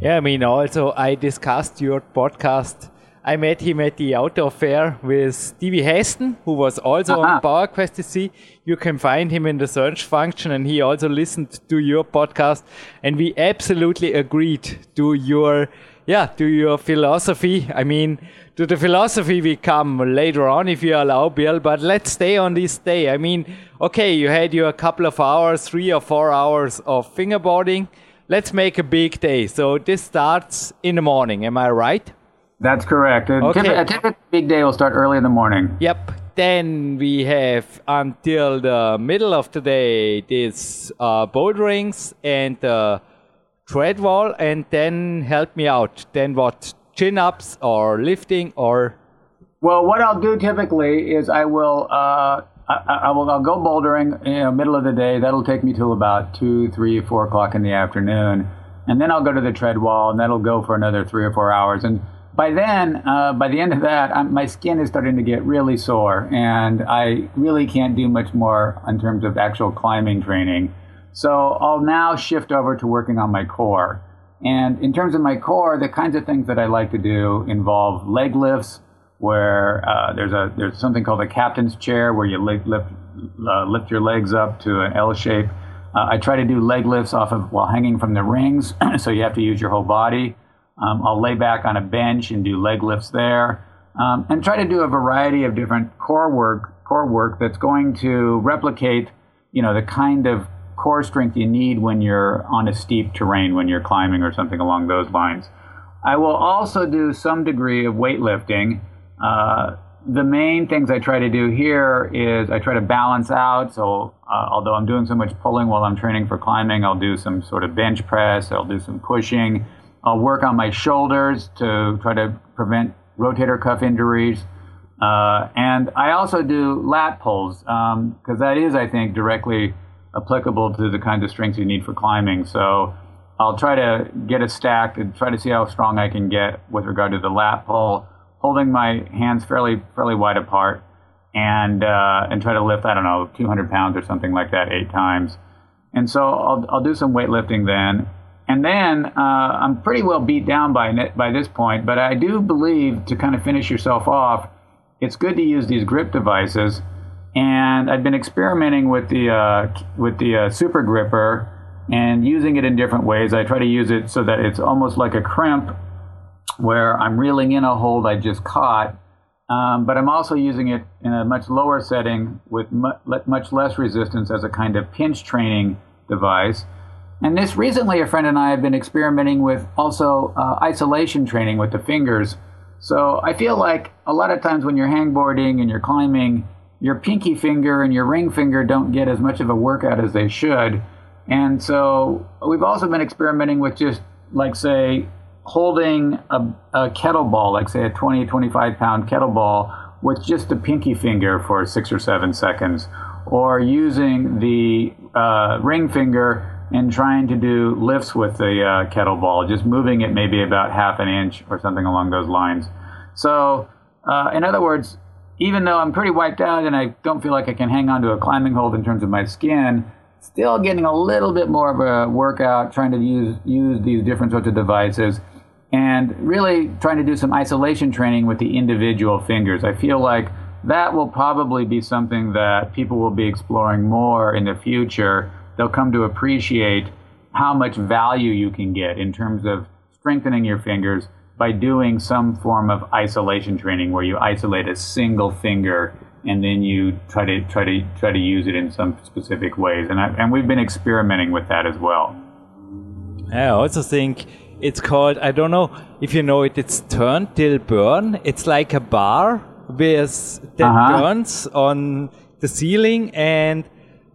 Yeah, I mean, also I discussed your podcast. I met him at the outdoor fair with Stevie Heston, who was also on PowerQuest CC. You can find him in the search function, and he also listened to your podcast. And we absolutely agreed to your yeah, to your philosophy. I mean, to the philosophy we come later on, if you allow, Bill. But let's stay on this day. I mean, okay, you had your couple of hours, three or four hours of fingerboarding. Let's make a big day. So this starts in the morning. Am I right? That's correct. A, okay. typical, a typical big day will start early in the morning. Yep. Then we have until the middle of the day these uh, boulderings and uh, tread wall and then help me out. Then what? Chin ups or lifting or? Well, what I'll do typically is I will uh, I, I, will I'll go bouldering you know middle of the day. That'll take me till about two, three, four o'clock in the afternoon, and then I'll go to the tread wall, and that'll go for another three or four hours. And by then, uh, by the end of that, I'm, my skin is starting to get really sore, and I really can't do much more in terms of actual climbing training. So I'll now shift over to working on my core. And in terms of my core, the kinds of things that I like to do involve leg lifts, where uh, there's a there's something called a captain's chair, where you lift lift, uh, lift your legs up to an L shape. Uh, I try to do leg lifts off of while hanging from the rings, so you have to use your whole body. Um, I'll lay back on a bench and do leg lifts there, um, and try to do a variety of different core work core work that's going to replicate, you know, the kind of core strength you need when you're on a steep terrain, when you're climbing or something along those lines. I will also do some degree of weightlifting. Uh, the main things I try to do here is I try to balance out. So, uh, although I'm doing so much pulling while I'm training for climbing, I'll do some sort of bench press, I'll do some pushing, I'll work on my shoulders to try to prevent rotator cuff injuries. Uh, and I also do lat pulls because um, that is, I think, directly applicable to the kinds of strengths you need for climbing. So I'll try to get a stack and try to see how strong I can get with regard to the lat pull, holding my hands fairly fairly wide apart, and uh, and try to lift I don't know 200 pounds or something like that eight times. And so I'll I'll do some weightlifting then, and then uh, I'm pretty well beat down by it by this point. But I do believe to kind of finish yourself off, it's good to use these grip devices and I've been experimenting with the uh, with the uh, super gripper and using it in different ways. I try to use it so that it's almost like a crimp, where I'm reeling in a hold I just caught, um, but I'm also using it in a much lower setting with mu- much less resistance as a kind of pinch training device. And this recently, a friend and I have been experimenting with also uh, isolation training with the fingers. So I feel like a lot of times when you're hangboarding and you're climbing, your pinky finger and your ring finger don't get as much of a workout as they should. And so we've also been experimenting with just like say holding a, a kettlebell, like say a 20, 25 pound kettlebell with just the pinky finger for six or seven seconds, or using the uh, ring finger and trying to do lifts with the uh, kettlebell, just moving it maybe about half an inch or something along those lines. So, uh, in other words, even though I'm pretty wiped out and I don't feel like I can hang on to a climbing hold in terms of my skin, still getting a little bit more of a workout, trying to use use these different sorts of devices, and really trying to do some isolation training with the individual fingers. I feel like that will probably be something that people will be exploring more in the future. They'll come to appreciate how much value you can get in terms of strengthening your fingers by doing some form of isolation training where you isolate a single finger and then you try to try to try to use it in some specific ways. And I, and we've been experimenting with that as well. I also think it's called i don't know if you know it it's turn till burn. It's like a bar with that uh-huh. turns on the ceiling and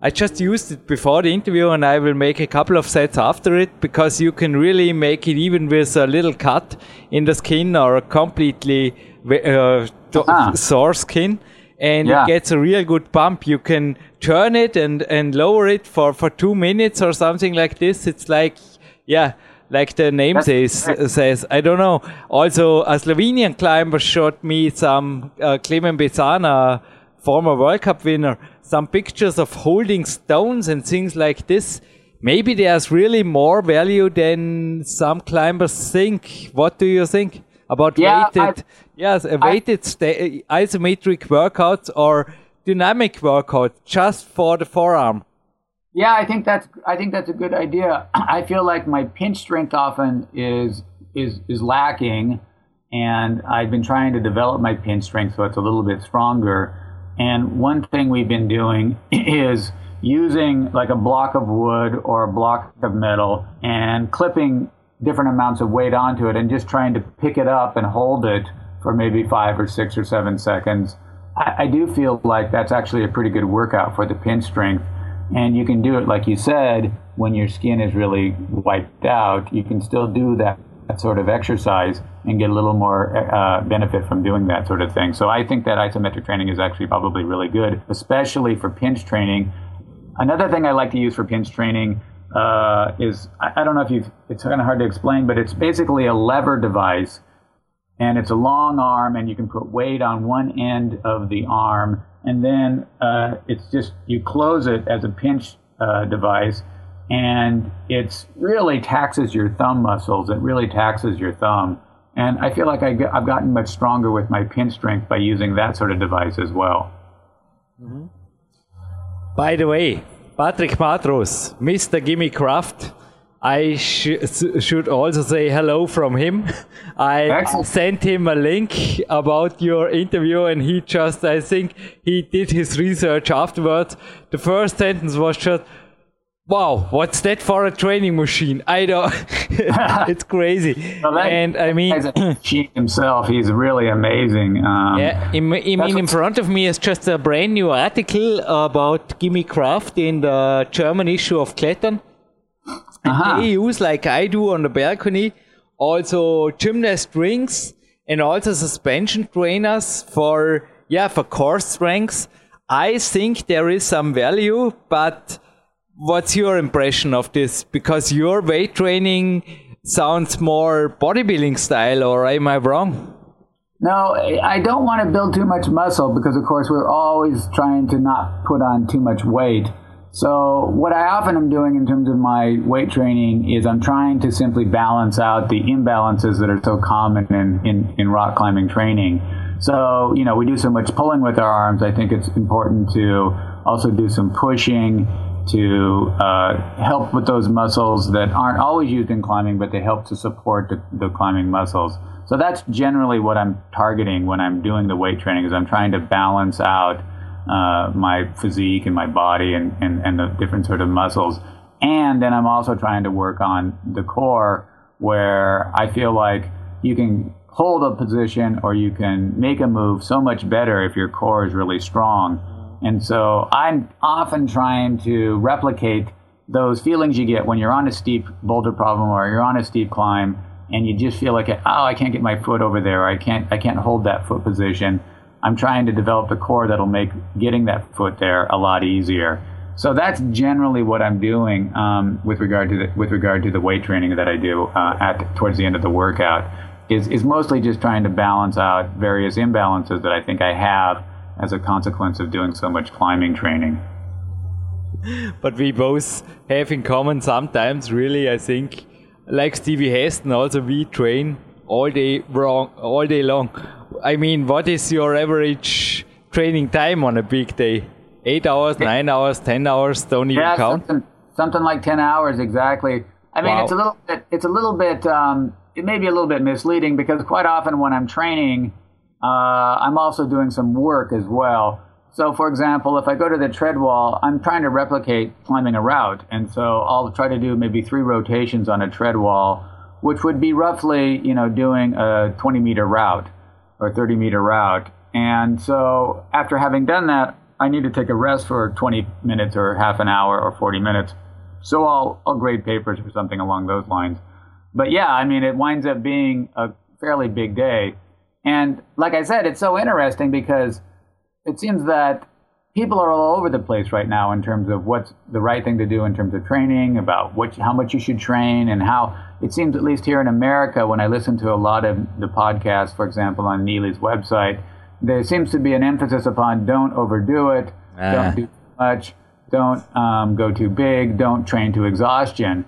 I just used it before the interview and I will make a couple of sets after it because you can really make it even with a little cut in the skin or a completely uh, ah. sore skin. and Yeah. it gets a real good bump. You can turn it and, and lower it for, for two minutes or something like this. It's like, yeah, like the name That's says, correct. says. I don't know. Also, a Slovenian climber showed me some, uh, Klemen Bečan, former World Cup winner, some pictures of holding stones and things like this. Maybe there's really more value than some climbers think. What do you think about Yeah, weighted, yes, a weighted sta- isometric workouts or dynamic workout just for the forearm? Yeah, I think that's I think that's a good idea. I feel like my pinch strength often is is is lacking, and I've been trying to develop my pinch strength so it's a little bit stronger. And one thing we've been doing is using like a block of wood or a block of metal and clipping different amounts of weight onto it and just trying to pick it up and hold it for maybe five or six or seven seconds. I, I do feel like that's actually a pretty good workout for the pin strength. And you can do it, like you said, when your skin is really wiped out. You can still do that, that sort of exercise and get a little more uh, benefit from doing that sort of thing. So I think that isometric training is actually probably really good, especially for pinch training. Another thing I like to use for pinch training uh, is I, I don't know if you've, it's kind of hard to explain, but it's basically a lever device and it's a long arm and you can put weight on one end of the arm and then uh, it's just you close it as a pinch uh, device and it's really taxes your thumb muscles it really taxes your thumb and i feel like I get, i've gotten much stronger with my pinch strength by using that sort of device as well mm-hmm. By the way, Patrick Matros, Mr. Gimme Kraft, I sh- should also say hello from him. I Excellent. sent him a link about your interview and he just, I think, he did his research afterwards. The first sentence was just, wow, what's that for a training machine? I don't, it's crazy. Well, that- and I mean, as a machine himself he's really amazing um, Yeah, I mean, in front of me is just a brand new article about Gimme Kraft in the German issue of Klettern. And Uh-huh. they use, like I do on the balcony, also gymnast rings and also suspension trainers for, yeah, for core strength. I think there is some value, but what's your impression of this? Because your weight training sounds more bodybuilding style, or am I wrong? No, I don't want to build too much muscle because, of course, we're always trying to not put on too much weight. So, what I often am doing in terms of my weight training is I'm trying to simply balance out the imbalances that are so common in, in, in rock climbing training. So, you know, we do so much pulling with our arms. I think it's important to also do some pushing to uh, help with those muscles that aren't always used in climbing, but they help to support the, the climbing muscles. So that's generally what I'm targeting when I'm doing the weight training. Is I'm trying to balance out uh, my physique and my body and, and, and the different sort of muscles, and then I'm also trying to work on the core where I feel like you can hold a position or you can make a move so much better if your core is really strong. And so I'm often trying to replicate those feelings you get when you're on a steep boulder problem or you're on a steep climb and you just feel like oh I can't get my foot over there I can't I can't hold that foot position. I'm trying to develop the core that'll make getting that foot there a lot easier. So that's generally what I'm doing um, with regard to the, with regard to the weight training that I do uh, at towards the end of the workout. Is is mostly just trying to balance out various imbalances that I think I have as a consequence of doing so much climbing training. but we both have in common sometimes really i think like stevie heston also we train all day wrong all day long i mean what is your average training time on a big day eight hours nine hours ten hours don't even Yeah, count something, something like ten hours exactly. I mean, Wow. it's a little bit. It's a little bit. Um, it may be a little bit misleading because quite often when I'm training, uh, I'm also doing some work as well. So, for example, if I go to the tread wall, I'm trying to replicate climbing a route, and so I'll try to do maybe three rotations on a tread wall, which would be roughly, you know, doing a 20 meter route or 30 meter route. And so, after having done that, I need to take a rest for 20 minutes or half an hour or 40 minutes. So I'll, I'll grade papers or something along those lines. But yeah, I mean, it winds up being a fairly big day. And like I said, it's so interesting because it seems that people are all over the place right now in terms of what's the right thing to do in terms of training, about what, how much you should train, and how it seems, at least here in America, when I listen to a lot of the podcasts, for example, on Neely's website, there seems to be an emphasis upon don't overdo it, don't do too much, don't um, go too big, don't train to exhaustion.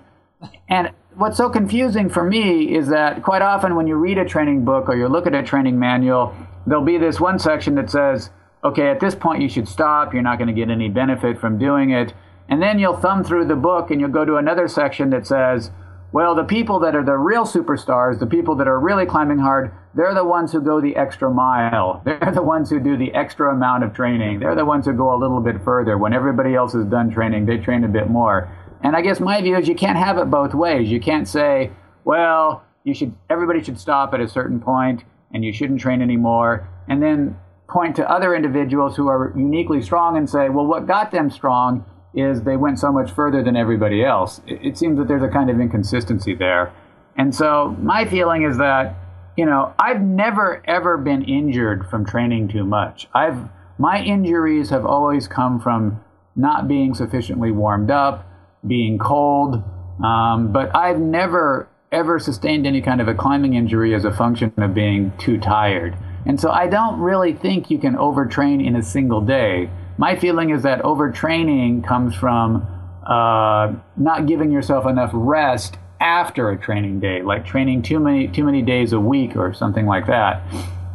And what's so confusing for me is that quite often when you read a training book or you look at a training manual, there'll be this one section that says, okay, at this point you should stop. You're not going to get any benefit from doing it. And then you'll thumb through the book and you'll go to another section that says, well, the people that are the real superstars, the people that are really climbing hard, they're the ones who go the extra mile. They're the ones who do the extra amount of training. They're the ones who go a little bit further. When everybody else is done training, they train a bit more. And I guess my view is you can't have it both ways. You can't say, well, you should everybody should stop at a certain point and you shouldn't train anymore. And then point to other individuals who are uniquely strong and say, well, what got them strong is they went so much further than everybody else. It, it seems that there's a kind of inconsistency there. And so my feeling is that, you know, I've never ever been injured from training too much. I've my injuries have always come from not being sufficiently warmed up, being cold, um, but I've never ever sustained any kind of a climbing injury as a function of being too tired. And so I don't really think you can overtrain in a single day. My feeling is that overtraining comes from uh, not giving yourself enough rest after a training day, like training too many too many days a week or something like that.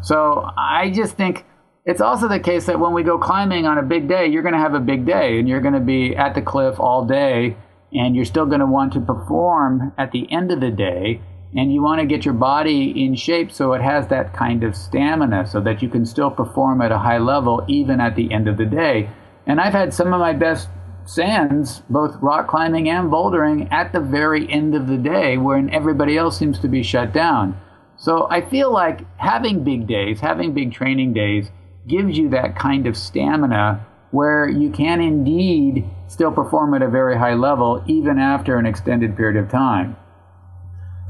So I just think it's also the case that when we go climbing on a big day, you're going to have a big day and you're going to be at the cliff all day and you're still going to want to perform at the end of the day and you want to get your body in shape so it has that kind of stamina so that you can still perform at a high level even at the end of the day. And I've had some of my best sands, both rock climbing and bouldering, at the very end of the day when everybody else seems to be shut down. So I feel like having big days, having big training days, gives you that kind of stamina where you can indeed still perform at a very high level even after an extended period of time.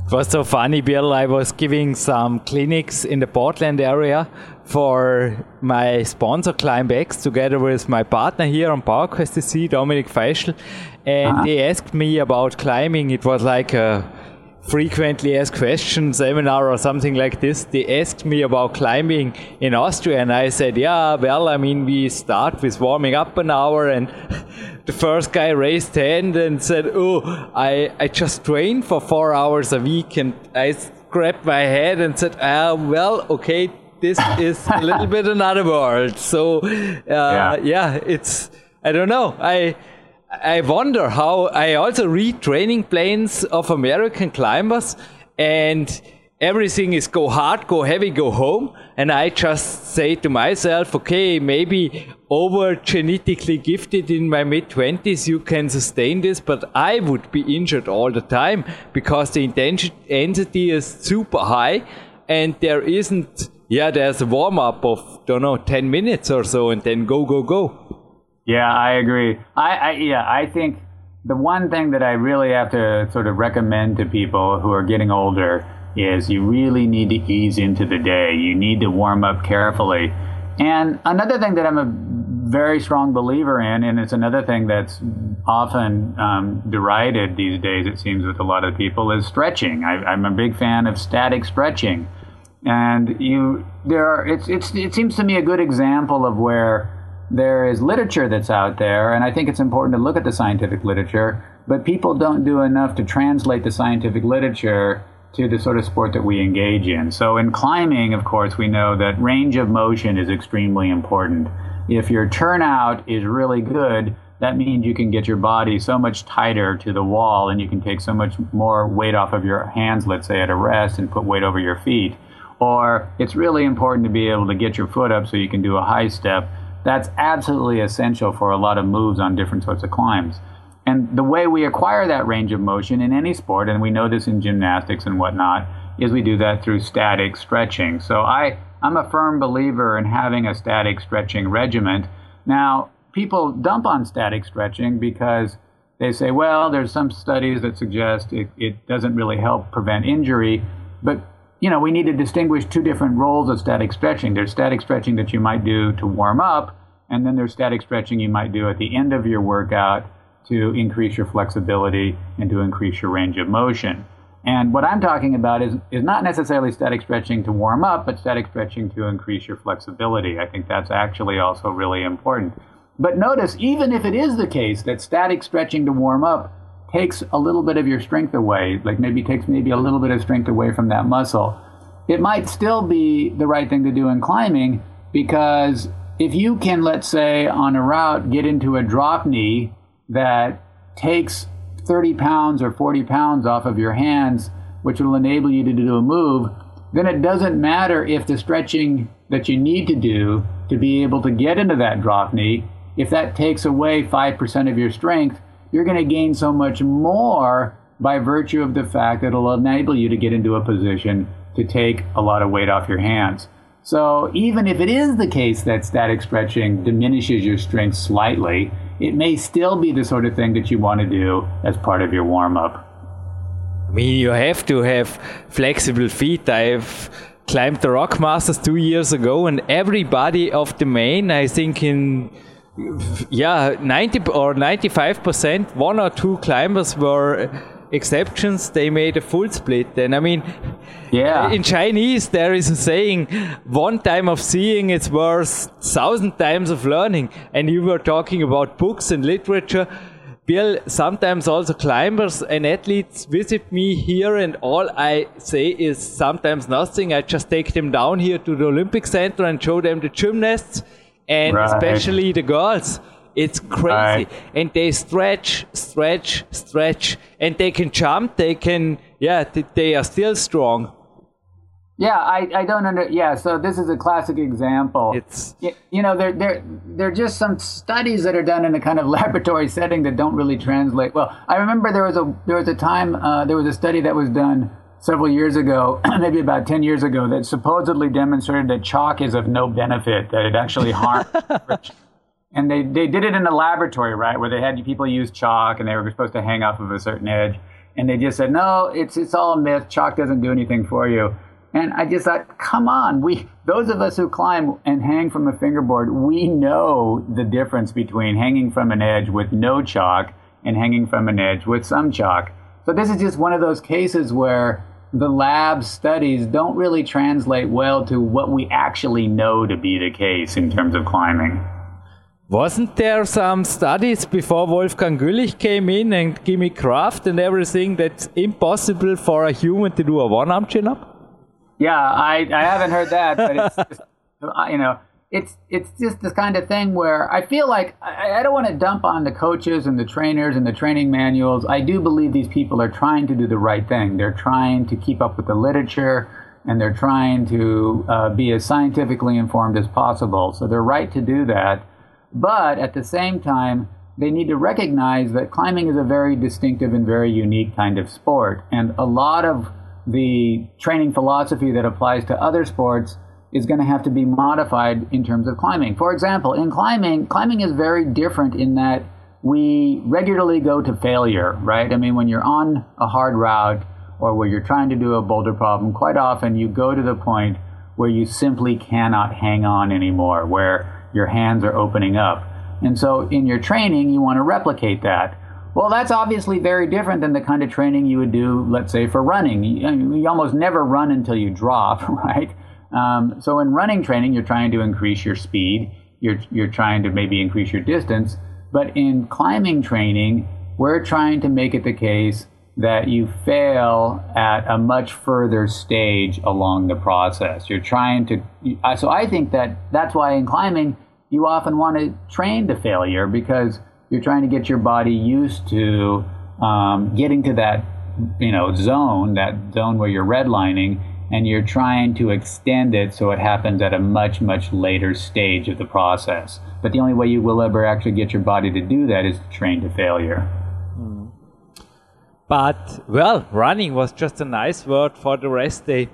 It was so funny, Bill. I was giving some clinics in the Portland area for my sponsor ClimbX together with my partner here on PowerQuest CC, Dominic Feischl. And uh-huh. they asked me about climbing. It was like a frequently asked questions seminar or something like this. They asked me about climbing in Austria, and I said, Yeah, well, I mean, we start with warming up an hour and the first guy raised hand and said, "Oh, I I just train for four hours a week," and I grabbed my head and said, "Ah, well, okay." This is a little bit another world. So, uh, yeah. yeah, it's I don't know. I I wonder how I also read training plans of American climbers and everything is go hard, go heavy, go home. And I just say to myself, okay, maybe over genetically gifted in my mid 20s, you can sustain this, but I would be injured all the time because the intensity is super high and there isn't, yeah, there's a warm up of, don't know, 10 minutes or so and then go, go, go. Yeah, I agree. I, I yeah, I think the one thing that I really have to sort of recommend to people who are getting older is you really need to ease into the day. You need to warm up carefully. And another thing that I'm a very strong believer in, and it's another thing that's often um, derided these days, it seems, with a lot of people, is stretching. I, am a big fan of static stretching. And you, there are, it's, it's, it seems to me a good example of where there is literature that's out there, and I think it's important to look at the scientific literature, but people don't do enough to translate the scientific literature to the sort of sport that we engage in. So in climbing, of course, we know that range of motion is extremely important. If your turnout is really good, that means you can get your body so much tighter to the wall and you can take so much more weight off of your hands, let's say at a rest, and put weight over your feet. Or it's really important to be able to get your foot up so you can do a high step. That's absolutely essential for a lot of moves on different sorts of climbs. And the way we acquire that range of motion in any sport, and we know this in gymnastics and whatnot, is we do that through static stretching. So I, I'm a firm believer in having a static stretching regiment. Now, people dump on static stretching because they say, well, there's some studies that suggest it, it doesn't really help prevent injury. But you know, we need to distinguish two different roles of static stretching. There's static stretching that you might do to warm up, and then there's static stretching you might do at the end of your workout to increase your flexibility and to increase your range of motion. And what I'm talking about is, is not necessarily static stretching to warm up, but static stretching to increase your flexibility. I think that's actually also really important. But notice, even if it is the case that static stretching to warm up takes a little bit of your strength away, like maybe takes maybe a little bit of strength away from that muscle, it might still be the right thing to do in climbing because if you can, let's say, on a route, get into a drop knee that takes 30 pounds or 40 pounds off of your hands, which will enable you to do a move, then it doesn't matter if the stretching that you need to do to be able to get into that drop knee, if that takes away 5% of your strength, you're going to gain so much more by virtue of the fact that it'll enable you to get into a position to take a lot of weight off your hands. So even if it is the case that static stretching diminishes your strength slightly, it may still be the sort of thing that you want to do as part of your warm up. I mean, you have to have flexible feet. I've climbed the Rock Masters two years ago, and everybody of the main, I think in yeah, 90 or 95 percent, one or two climbers were exceptions. They made a full split. And I mean, yeah. In Chinese, there is a saying, one time of seeing is worth thousand times of learning. And you were talking about books and literature. Bill, sometimes also climbers and athletes visit me here, and all I say is sometimes nothing. I just take them down here to the Olympic Center and show them the gymnasts, and right. especially the girls. It's crazy. Right. And they stretch, stretch, stretch, and they can jump. They can, yeah, they are still strong. Yeah, I, I don't under yeah. So this is a classic example. It's you, you know there there there are just some studies that are done in a kind of laboratory setting that don't really translate well. I remember there was a there was a time uh, there was a study that was done several years ago, maybe about ten years ago, that supposedly demonstrated that chalk is of no benefit, that it actually harms. and they they did it in a laboratory, right, where they had people use chalk and they were supposed to hang off of a certain edge, and they just said no, it's it's all a myth. Chalk doesn't do anything for you. And I just thought, come on, we those of us who climb and hang from a fingerboard, we know the difference between hanging from an edge with no chalk and hanging from an edge with some chalk. So this is just one of those cases where the lab studies don't really translate well to what we actually know to be the case in terms of climbing. Wasn't there some studies before Wolfgang Güllich came in and Gimme Kraft and everything that's impossible for a human to do a one-arm chin-up? Yeah, I, I haven't heard that, but it's just, you know it's it's just this kind of thing where I feel like I, I don't want to dump on the coaches and the trainers and the training manuals. I do believe these people are trying to do the right thing. They're trying to keep up with the literature and they're trying to uh, be as scientifically informed as possible. So they're right to do that. But at the same time, they need to recognize that climbing is a very distinctive and very unique kind of sport. And a lot of the training philosophy that applies to other sports is going to have to be modified in terms of climbing. For example, in climbing, climbing is very different in that we regularly go to failure, right? I mean, when you're on a hard route or where you're trying to do a boulder problem, quite often you go to the point where you simply cannot hang on anymore, where your hands are opening up. And so in your training, you want to replicate that. Well, that's obviously very different than the kind of training you would do, let's say, for running. You, you almost never run until you drop, right? Um, so in running training, you're trying to increase your speed. You're, you're trying to maybe increase your distance. But in climbing training, we're trying to make it the case that you fail at a much further stage along the process. You're trying to, so I think that that's why in climbing, you often want to train to failure because you're trying to get your body used to um, getting to that you know zone that zone where you're redlining and you're trying to extend it so it happens at a much much later stage of the process. But the only way you will ever actually get your body to do that is to train to failure. But well running was just a nice word for the rest day.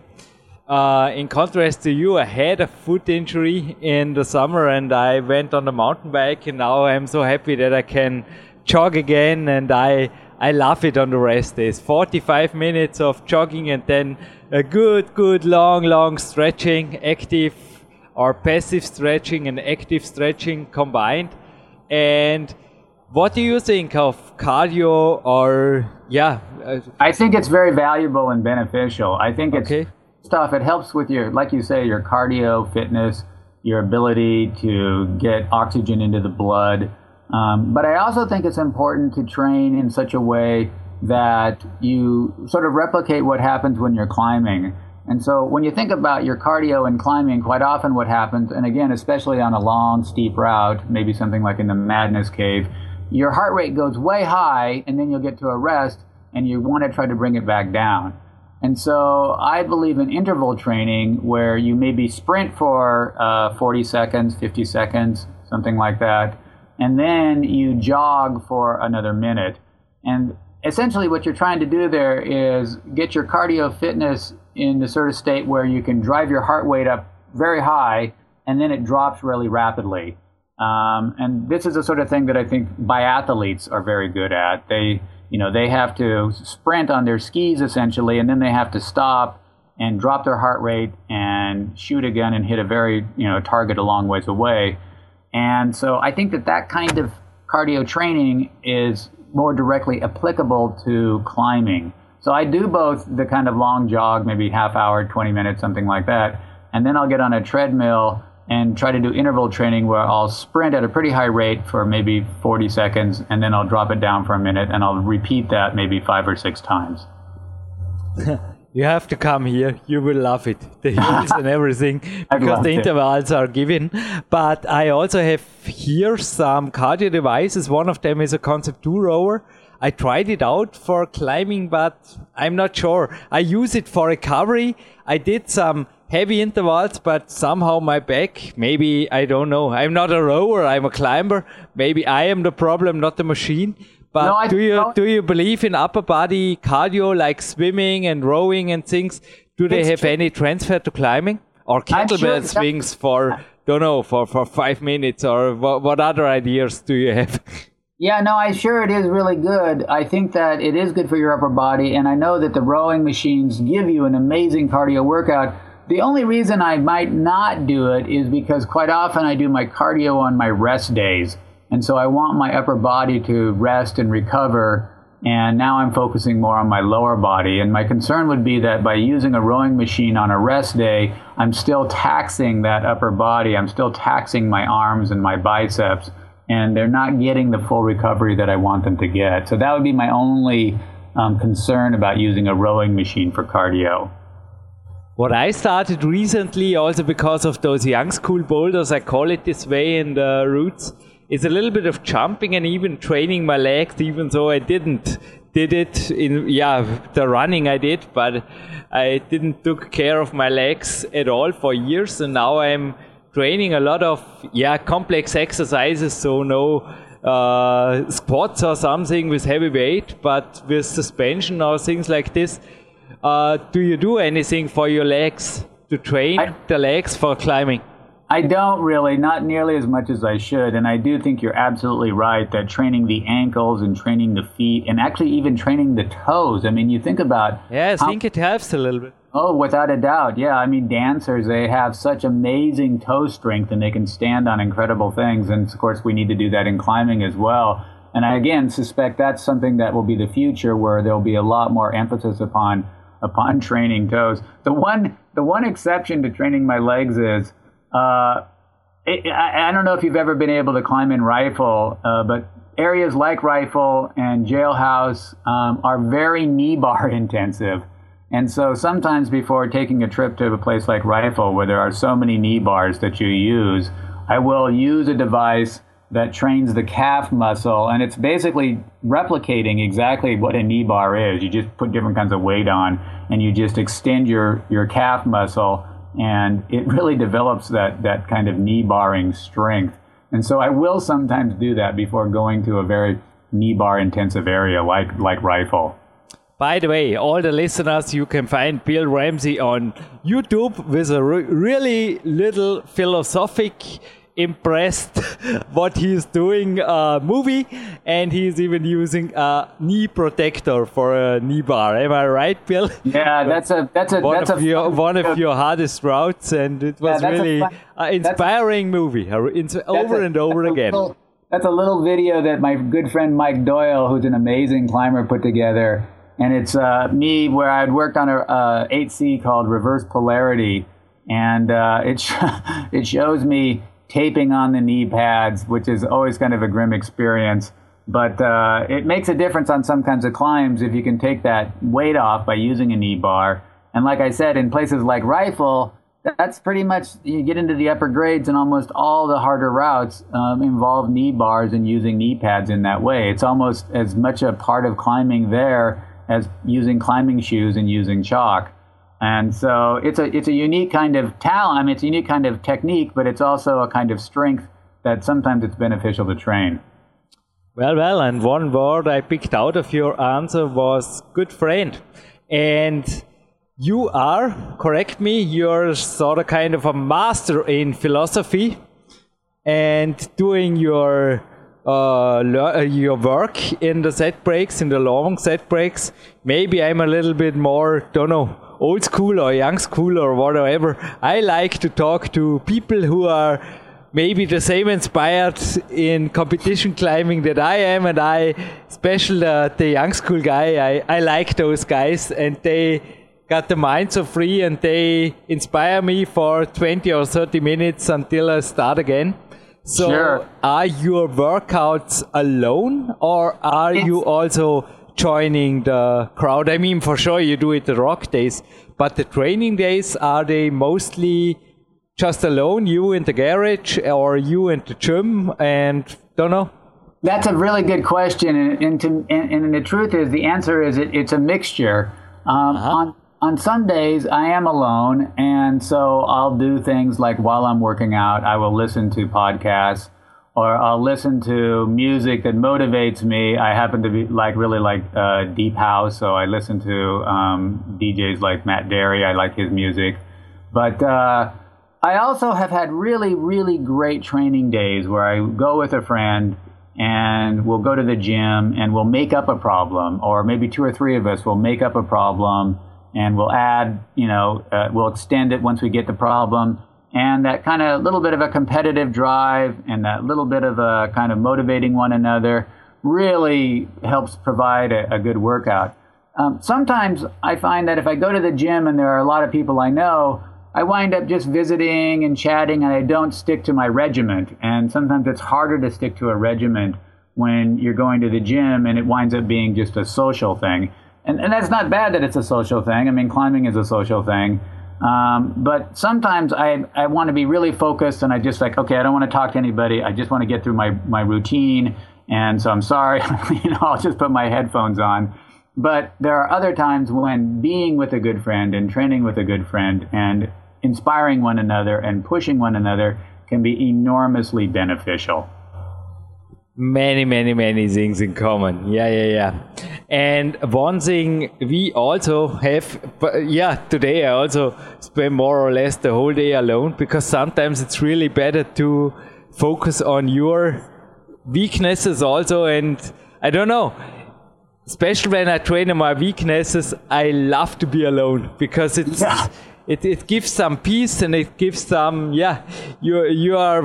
Uh, in contrast to you, I had a foot injury in the summer and I went on the mountain bike and now I'm so happy that I can jog again and I I love it on the rest days. 45 minutes of jogging and then a good, good, long, long stretching, active or passive stretching and active stretching combined. And what do you think of cardio or, yeah? Uh, I think it's very valuable and beneficial. I think it's okay. stuff, it helps with your, like you say, your cardio, fitness, your ability to get oxygen into the blood um, but I also think it's important to train in such a way that you sort of replicate what happens when you're climbing. And so when you think about your cardio and climbing, quite often what happens, and again, especially on a long, steep route, maybe something like in the Madness Cave, your heart rate goes way high, and then you'll get to a rest, and you want to try to bring it back down. And so I believe in interval training where you maybe sprint for uh, 40 seconds, 50 seconds, something like that, and then you jog for another minute. And essentially, what you're trying to do there is get your cardio fitness in the sort of state where you can drive your heart rate up very high and then it drops really rapidly. Um, and this is the sort of thing that I think biathletes are very good at. They, you know, they have to sprint on their skis essentially, and then they have to stop and drop their heart rate and shoot again and hit a very, you know, target a long ways away. And so I think that that kind of cardio training is more directly applicable to climbing. So I do both the kind of long jog, maybe half hour, 20 minutes, something like that. And then I'll get on a treadmill and try to do interval training where I'll sprint at a pretty high rate for maybe 40 seconds and then I'll drop it down for a minute and I'll repeat that maybe five or six times. You have to come here. You will love it. The hills and everything because the intervals it. are given. But I also have here some cardio devices. One of them is a Concept 2 rower. I tried it out for climbing, but I'm not sure. I use it for recovery. I did some heavy intervals, but somehow my back, maybe, I don't know. I'm not a rower, I'm a climber. Maybe I am the problem, not the machine. But no, do you don't. do you believe in upper body cardio like swimming and rowing and things? Do they it's have true. any transfer to climbing or kettlebell sure swings for don't know for for five minutes or what, what other ideas do you have? Yeah, no, I sure it is really good. I think that it is good for your upper body, and I know that the rowing machines give you an amazing cardio workout. The only reason I might not do it is because quite often I do my cardio on my rest days. And so I want my upper body to rest and recover. And now I'm focusing more on my lower body. And my concern would be that by using a rowing machine on a rest day, I'm still taxing that upper body. I'm still taxing my arms and my biceps. And they're not getting the full recovery that I want them to get. So that would be my only um, concern about using a rowing machine for cardio. What I started recently, also because of those young school boulders, I call it this way in the routes it's a little bit of jumping and even training my legs, even though I didn't did it in yeah the running I did, but I didn't took care of my legs at all for years, and now I'm training a lot of yeah complex exercises. So no uh, squats or something with heavy weight, but with suspension or things like this. Uh, do you do anything for your legs to train I, the legs for climbing? I don't really, not nearly as much as I should. And I do think you're absolutely right that training the ankles and training the feet and actually even training the toes. I mean, you think about. Yeah, I think it helps a little bit. Oh, without a doubt. Yeah. I mean, dancers, they have such amazing toe strength and they can stand on incredible things. And of course, we need to do that in climbing as well. And I again suspect that's something that will be the future where there'll be a lot more emphasis upon upon training toes. The one the one exception to training my legs is uh, it, I, I, don't know if you've ever been able to climb in Rifle, uh, but areas like Rifle and Jailhouse um, are very knee bar intensive. And so sometimes before taking a trip to a place like Rifle, where there are so many knee bars that you use, I will use a device that trains the calf muscle, and it's basically replicating exactly what a knee bar is. You just put different kinds of weight on, and you just extend your, your calf muscle and it really develops that that kind of knee barring strength. And so I will sometimes do that before going to a very knee bar intensive area like like rifle. By the way, all the listeners, you can find Bill Ramsey on YouTube with a re- really little philosophic impressed what he's doing uh, movie and he's even using a knee protector for a knee bar. Am i right bill? Yeah that's a that's a one that's of a your one of your hardest routes and it was Yeah, really fun- an inspiring movie. Uh, over a- and over again. little- that's a little video that my good friend Mike Doyle, who's an amazing climber, put together, and it's uh, me where I'd worked on a uh, 8C called Reverse Polarity, and uh, it sh- it shows me taping on the knee pads, which is always kind of a grim experience. But uh, it makes a difference on some kinds of climbs if you can take that weight off by using a knee bar. And like I said, in places like Rifle, that's pretty much you get into the upper grades and almost all the harder routes um, involve knee bars and using knee pads in that way it's almost as much a part of climbing there as using climbing shoes and using chalk and so it's a it's a unique kind of talent i mean it's a unique kind of technique but it's also a kind of strength that sometimes it's beneficial to train Well, well, and one word I picked out of your answer was good friend. And you are, correct me, you're sort of kind of a master in philosophy and doing your uh, uh, your work in the set breaks, in the long set breaks. Maybe I'm a little bit more, don't know, old school or young school or whatever. I like to talk to people who are maybe the same inspired in competition climbing that I am, and I, especially uh, the young school guy, I, I like those guys, and they got the mind so free, and they inspire me for 20 or 30 minutes until I start again. So, Sure. are your workouts alone, or are you also joining the crowd? I mean, for sure you do it the rock days, but the training days are they mostly just alone, you in the garage, or you in the gym, and don't know. That's a really good question, and and, to, and, and the truth is, the answer is it, it's a mixture. Um, On on Sundays, I am alone, and so I'll do things like while I'm working out, I will listen to podcasts, or I'll listen to music that motivates me. I happen to be like really like uh, deep house, so I listen to um, DJs like Matt Derry. I like his music, but. Uh, I also have had really, really great training days where I go with a friend and we'll go to the gym and we'll make up a problem, or maybe two or three of us will make up a problem and we'll add, you know, uh, we'll extend it once we get the problem. And that kind of little bit of a competitive drive and that little bit of a kind of motivating one another really helps provide a, a good workout. Um, sometimes I find that if I go to the gym and there are a lot of people I know, I wind up just visiting and chatting and I don't stick to my regiment. And sometimes it's harder to stick to a regiment when you're going to the gym and it winds up being just a social thing. And, and that's not bad that it's a social thing. I mean, climbing is a social thing. Um, but sometimes I, I want to be really focused and I just like, okay, I don't want to talk to anybody. I just want to get through my, my routine. And so I'm sorry, you know, I'll just put my headphones on. But there are other times when being with a good friend and training with a good friend and inspiring one another and pushing one another can be enormously beneficial. Many, many, many things in common. Yeah, yeah, yeah. And one thing we also have, but yeah, today I also spend more or less the whole day alone because sometimes it's really better to focus on your weaknesses also. And I don't know, especially when I train on my weaknesses, I love to be alone because it's. Yeah. It, it gives some peace and it gives some yeah you you are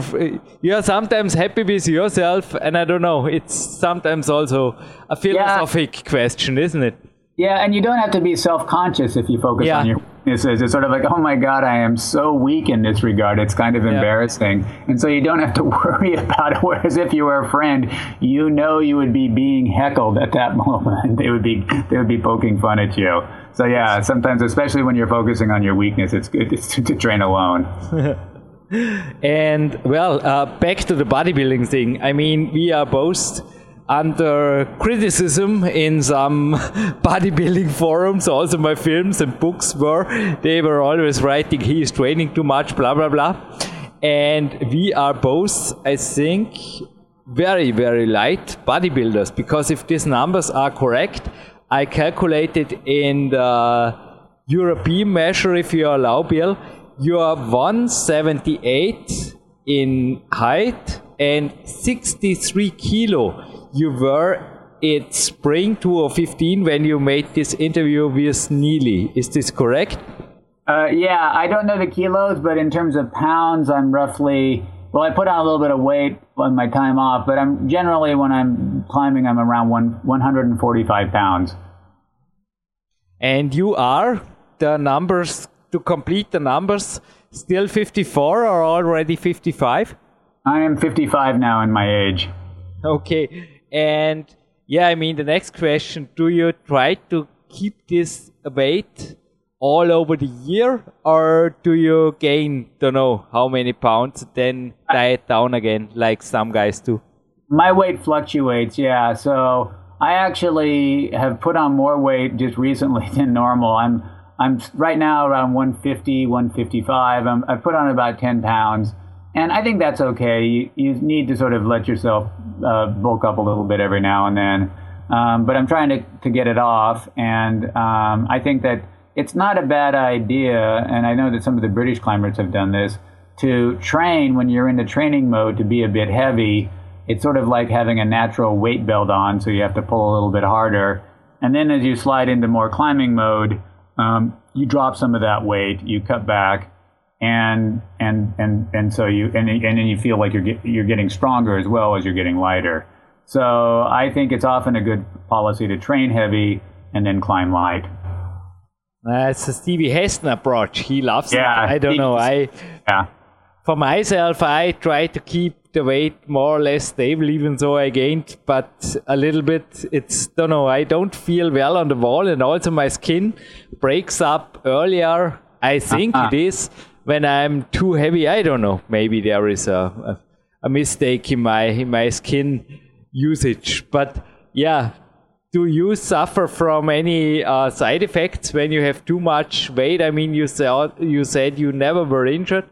you are sometimes happy with yourself and I don't know it's sometimes also a philosophic question isn't it Yeah, and you don't have to be self conscious if you focus Yeah. on your weaknesses. It's sort of like, oh my God, I am so weak in this regard. It's kind of embarrassing. And so you don't have to worry about it. Whereas if you were a friend, you know you would be being heckled at that moment. They would be they would be poking fun at you. So yeah, sometimes, especially when you're focusing on your weakness, it's good to, to train alone. And well, uh, back to the bodybuilding thing. I mean, we are both under criticism in some bodybuilding forums. Also, my films and books were they were always writing he is training too much, blah blah blah. And we are both, I think, very very light bodybuilders because if these numbers are correct, I calculated in the European measure, if you allow, Bill, you are 178 in height and 63 kilo. You were at spring 2015 when you made this interview with Neely. Is this correct? Uh, yeah, I don't know the kilos, but in terms of pounds, I'm roughly. Well, I put on a little bit of weight on my time off, but I'm generally when I'm climbing, I'm around one 145 pounds. And you are the numbers to complete the numbers still 54 or already 55? I am 55 now in my age. Okay, and yeah, I mean the next question: Do you try to keep this weight all over the year, or do you gain, don't know how many pounds, then diet down again, like some guys do? My weight fluctuates, yeah. So I actually have put on more weight just recently than normal. I'm I'm right now around 150, 155. I'm, I've put on about 10 pounds, and I think that's okay. You, you need to sort of let yourself uh, bulk up a little bit every now and then. Um, but I'm trying to, to get it off, and um, I think that it's not a bad idea, and I know that some of the British climbers have done this, to train when you're in the training mode to be a bit heavy. It's sort of like having a natural weight belt on, so you have to pull a little bit harder. And then as you slide into more climbing mode, um, you drop some of that weight, you cut back, and and and and so you and, and then you feel like you're get, you're getting stronger as well as you're getting lighter. So I think it's often a good policy to train heavy and then climb light. That's a Stevie Haston approach. He loves yeah, it. I don't know. I yeah. For myself, I try to keep the weight more or less stable, even though I gained, but a little bit. It's don't know. I don't feel well on the wall, and also my skin breaks up earlier. I think uh-huh. it is when I'm too heavy. I don't know. Maybe there is a, a, a mistake in my in my skin usage, but yeah, do you suffer from any uh, side effects when you have too much weight? I mean, you said you said you never were injured.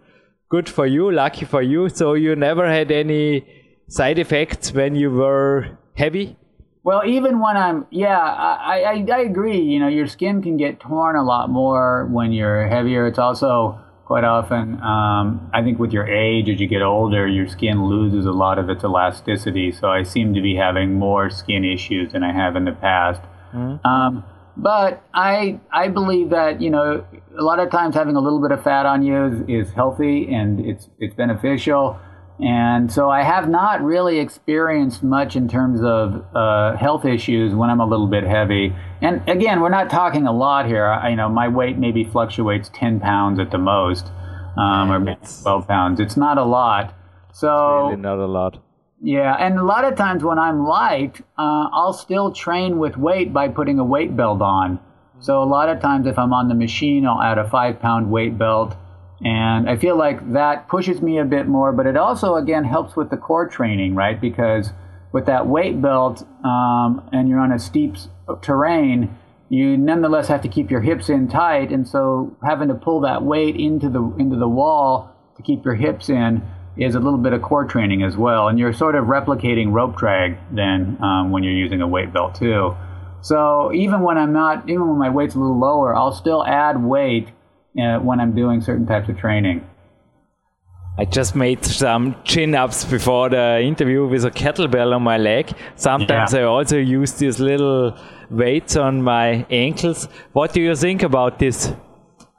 Good for you, lucky for you. So you never had any side effects when you were heavy. Well, even when I'm, yeah, I, I, I agree. You know, your skin can get torn a lot more when you're heavier. It's also quite often. Um, I think with your age, as you get older, your skin loses a lot of its elasticity. So I seem to be having more skin issues than I have in the past. Mm-hmm. Um, but I I believe that you know a lot of times having a little bit of fat on you is, is healthy and it's it's beneficial. And so I have not really experienced much in terms of uh, health issues when I'm a little bit heavy. And again, we're not talking a lot here. I, you know, my weight maybe fluctuates 10 pounds at the most, um, or maybe 12 pounds. It's not a lot. So really not a lot. Yeah, and a lot of times when I'm light, uh, I'll still train with weight by putting a weight belt on. So a lot of times if I'm on the machine, I'll add a five pound weight belt and I feel like that pushes me a bit more, but it also, again, helps with the core training, right? Because with that weight belt um, and you're on a steep terrain, you nonetheless have to keep your hips in tight. And so having to pull that weight into the, into the wall to keep your hips in is a little bit of core training as well. And you're sort of replicating rope drag then um, when you're using a weight belt too. So even when I'm not, even when my weight's a little lower, I'll still add weight uh, when I'm doing certain types of training. I just made some chin ups before the interview with a kettlebell on my leg. Sometimes yeah. I also use these little weights on my ankles. What do you think about this?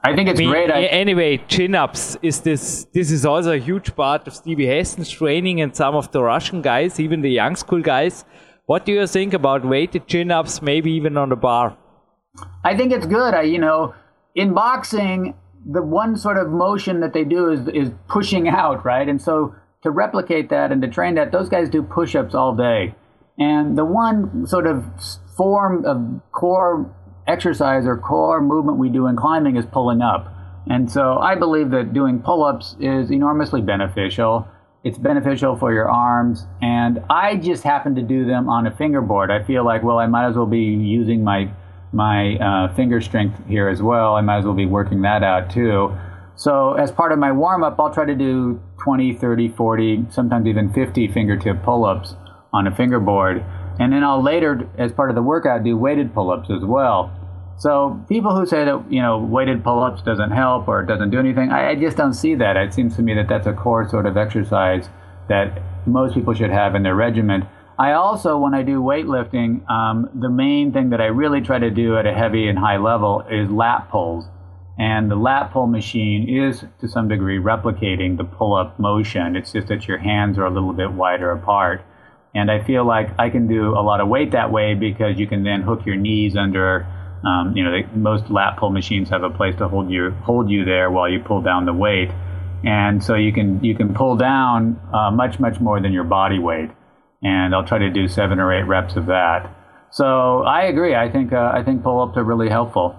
I think it's I mean, great. I... Anyway, chin ups is this. This is also a huge part of Stevie Haston's training and some of the Russian guys, even the young school guys. What do you think about weighted chin ups, maybe even on the bar? I think it's good. I, you know, in boxing, the one sort of motion that they do is is pushing out, right? And so to replicate that and to train that, those guys do push-ups all day. And the one sort of form of core exercise or core movement we do in climbing is pulling up. And so I believe that doing pull-ups is enormously beneficial. It's beneficial for your arms, and I just happen to do them on a fingerboard. I feel like, well, I might as well be using my my uh, finger strength here as well. I might as well be working that out too. So as part of my warm up, I'll try to do 20, 30, 40, sometimes even 50 fingertip pull ups on a fingerboard. And then I'll later, as part of the workout, do weighted pull ups as well. So people who say that you know weighted pull-ups doesn't help or it doesn't do anything, I, I just don't see that. It seems to me that that's a core sort of exercise that most people should have in their regimen. I also, when I do weightlifting, um, the main thing that I really try to do at a heavy and high level is lat pulls. And the lat pull machine is to some degree replicating the pull up motion. It's just that your hands are a little bit wider apart. And I feel like I can do a lot of weight that way because you can then hook your knees under. Um, you know, most lat pull machines have a place to hold you hold you there while you pull down the weight, and so you can you can pull down uh, much much more than your body weight and I'll try to do seven or eight reps of that. So I agree. I think uh, I think pull ups are really helpful.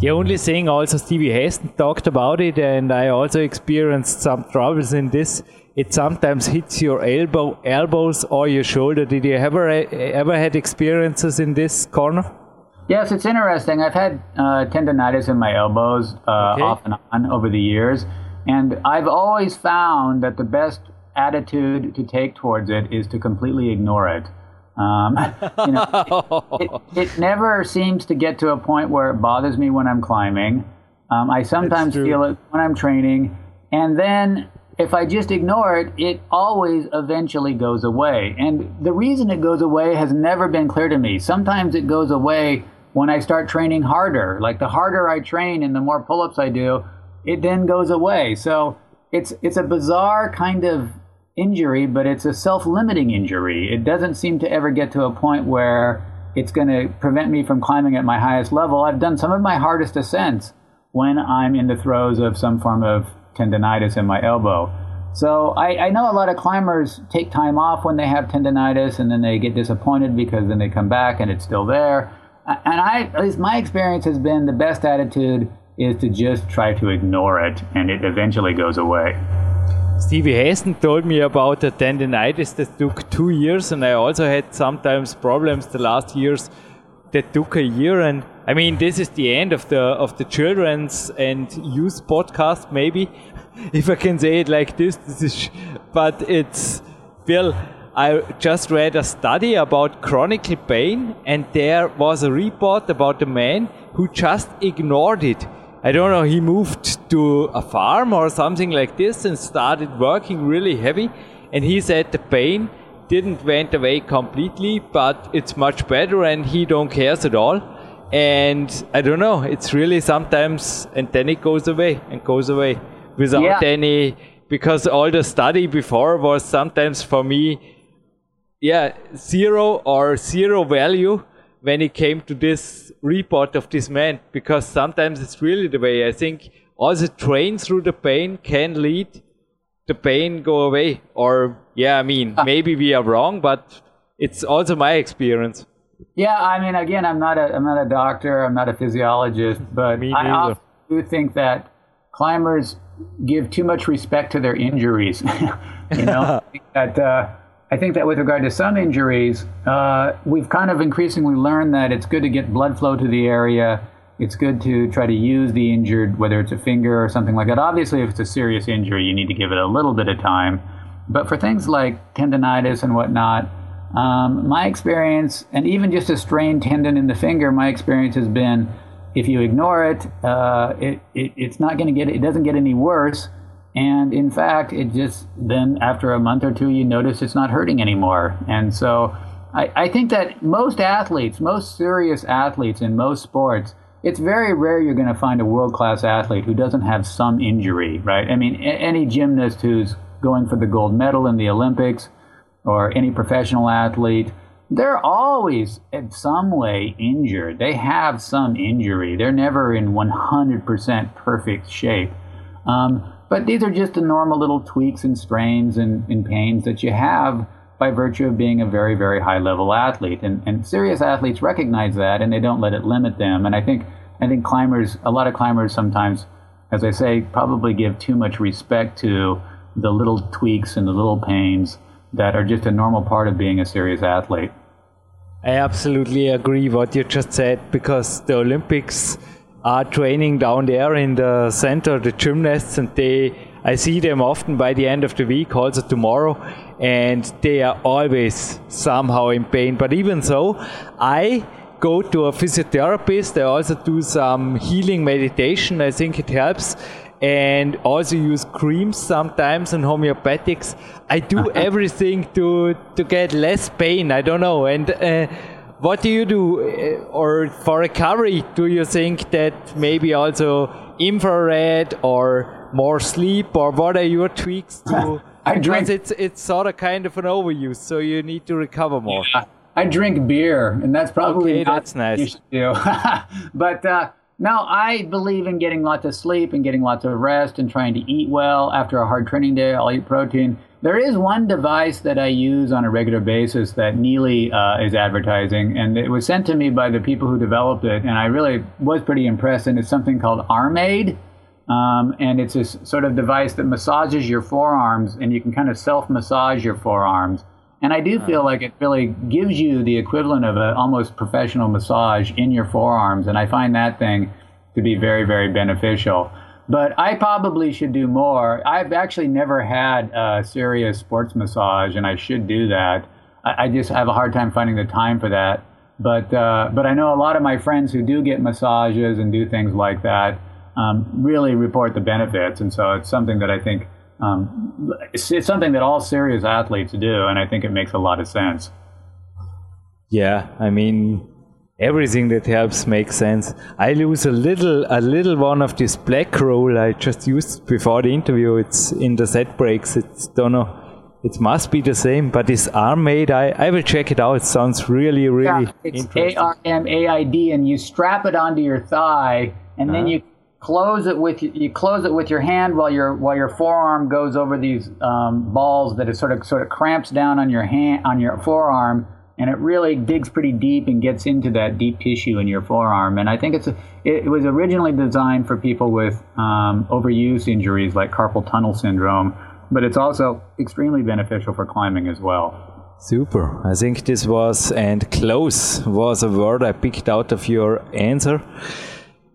The only thing also Stevie Haston talked about it, and I also experienced some troubles in this. It sometimes hits your elbow, elbows or your shoulder. Did you ever ever had experiences in this corner? Yes, it's interesting. I've had uh, tendonitis in my elbows uh, okay. off and on over the years, and I've always found that the best attitude to take towards it is to completely ignore it. Um, you know, it, it, it, never seems to get to a point where it bothers me when I'm climbing. Um, I sometimes feel it when I'm training, and then if I just ignore it, it always eventually goes away. And the reason it goes away has never been clear to me. Sometimes it goes away when I start training harder. Like the harder I train and the more pull-ups I do, it then goes away. So it's it's a bizarre kind of injury, but it's a self limiting injury. It doesn't seem to ever get to a point where it's going to prevent me from climbing at my highest level. I've done some of my hardest ascents when I'm in the throes of some form of tendonitis in my elbow. So I, I, know a lot of climbers take time off when they have tendonitis and then they get disappointed because then they come back and it's still there. And I, at least my experience has been the best attitude is to just try to ignore it and it eventually goes away. Stevie Haston told me about the tendinitis that took two years, and I also had sometimes problems the last years that took a year. And I mean, this is the end of the of the children's and youth podcast, maybe, if I can say it like this. This is, but it's Bill. I just read a study about chronic pain, and there was a report about a man who just ignored it I don't know, he moved to a farm or something like this and started working really heavy. And he said the pain didn't went away completely, but it's much better and he don't cares at all. And I don't know, it's really sometimes, and then it goes away and goes away without yeah. any, because all the study before was sometimes for me, yeah, zero or zero value when it came to this report of this man because sometimes it's really the way. I think also train through the pain can lead the pain go away. Or yeah I mean maybe we are wrong but it's also my experience. Yeah I mean again I'm not a I'm not a doctor I'm not a physiologist but I do think that climbers give too much respect to their injuries. You know that uh, I think that with regard to some injuries, uh, we've kind of increasingly learned that it's good to get blood flow to the area. It's good to try to use the injured, whether it's a finger or something like that. Obviously, if it's a serious injury, you need to give it a little bit of time. But for things like tendonitis and whatnot, um, my experience, and even just a strained tendon in the finger, my experience has been if you ignore it, uh, it, it it's not going to get, it doesn't get any worse and in fact, it just then after a month or two, you notice it's not hurting anymore. And so I, I think that most athletes, most serious athletes in most sports, it's very rare you're going to find a world class athlete who doesn't have some injury, right? I mean, a- any gymnast who's going for the gold medal in the Olympics or any professional athlete, they're always in some way injured. They have some injury. They're never in 100% perfect shape. Um, but these are just the normal little tweaks and strains and, and pains that you have by virtue of being a very, very high level athlete. And, and serious athletes recognize that and they don't let it limit them. And I think, I think climbers, a lot of climbers sometimes, as I say, probably give too much respect to the little tweaks and the little pains that are just a normal part of being a serious athlete. I absolutely agree what you just said because the Olympics are training down there in the center, the gymnasts, and they I see them often by the end of the week, also tomorrow, and they are always somehow in pain. But even so, I go to a physiotherapist. I also do some healing meditation. I think it helps. And also use creams sometimes and homeopathics. I do everything to to get less pain. I don't know. And uh, what do you do? Uh, or for recovery, do you think that maybe also infrared or more sleep, or what are your tweaks to? I drink. Because it's it's sort of kind of an overuse, so you need to recover more. Yeah. I drink beer, and that's probably Okay, not that's nice. you should do. but uh, no, I believe in getting lots of sleep and getting lots of rest and trying to eat well after a hard training day. I'll eat protein. There is one device that I use on a regular basis that Neely uh, is advertising, and it was sent to me by the people who developed it, and I really was pretty impressed. And it's something called Armaid. Um, and it's this sort of device that massages your forearms, and you can kind of self massage your forearms. And I do feel like it really gives you the equivalent of an almost professional massage in your forearms. And I find that thing to be very, very beneficial. But I probably should do more. I've actually never had a serious sports massage, and I should do that. I, I just have a hard time finding the time for that. But, uh, but I know a lot of my friends who do get massages and do things like that um, really report the benefits. And so it's something that I think um, it's, it's something that all serious athletes do, and I think it makes a lot of sense. Yeah, I mean everything that helps makes sense. I lose a little a little one of this black roll I just used before the interview. It's in the set breaks. It's don't know. It must be the same, but this Armaid. I, I will check it out. It sounds really really Yeah, it's A interesting. R M A I D, and you strap it onto your thigh, and then you close it with you close it with your hand while your while your forearm goes over these um, balls that it sort of sort of cramps down on your hand on your forearm, and it really digs pretty deep and gets into that deep tissue in your forearm. And I think it's a, it, was originally designed for people with um, overuse injuries like carpal tunnel syndrome, but it's also extremely beneficial for climbing as well. Super. I think this was and close was a word I picked out of your answer.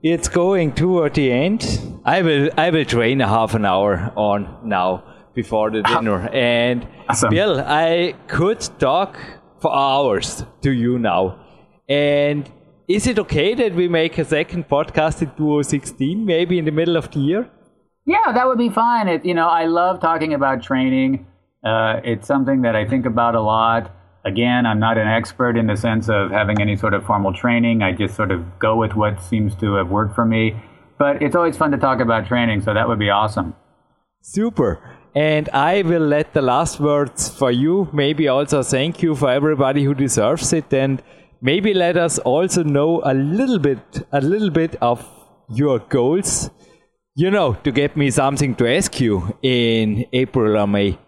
It's going toward the end. I will I will train a half an hour on now before the dinner. And Awesome. Bill, I could talk for hours to you now. And is it okay that we make a second podcast in 2016, maybe in the middle of the year? Yeah, that would be fine. It, you know, I love talking about training. Uh, it's something that I think about a lot. Again, I'm not an expert in the sense of having any sort of formal training. I just sort of go with what seems to have worked for me. But it's always fun to talk about training, so that would be awesome. Super. And I will let the last words for you. Maybe also thank you for everybody who deserves it. And maybe let us also know a little bit, a little bit of your goals. You know, to get me something to ask you in April or May.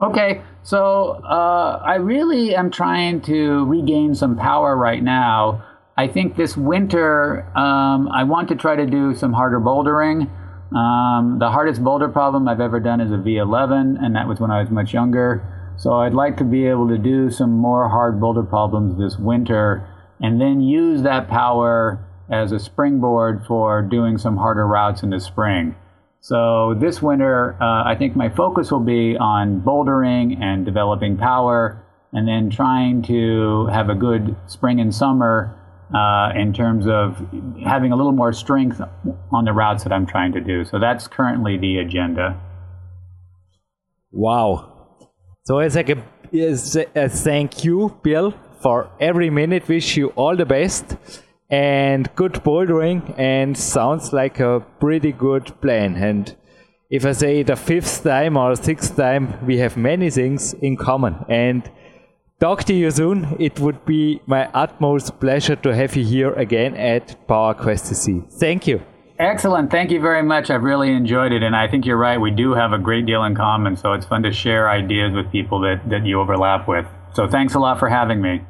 Okay, so uh, I really am trying to regain some power right now. I think this winter um, I want to try to do some harder bouldering. Um, the hardest boulder problem I've ever done is a V11, and that was when I was much younger. So I'd like to be able to do some more hard boulder problems this winter, and then use that power as a springboard for doing some harder routes in the spring. So this winter, uh, I think my focus will be on bouldering and developing power, and then trying to have a good spring and summer uh, in terms of having a little more strength on the routes that I'm trying to do. So that's currently the agenda. Wow. So it's like a, as a thank you, Bill, for every minute. Wish you all the best and good bouldering and sounds like a pretty good plan. And if I say the fifth time or sixth time, we have many things in common. And talk to you soon. It would be my utmost pleasure to have you here again at PowerQuest CC. Thank you. Excellent. Thank you very much. I've really enjoyed it. And I think you're right. We do have a great deal in common. So it's fun to share ideas with people that, that you overlap with. So thanks a lot for having me.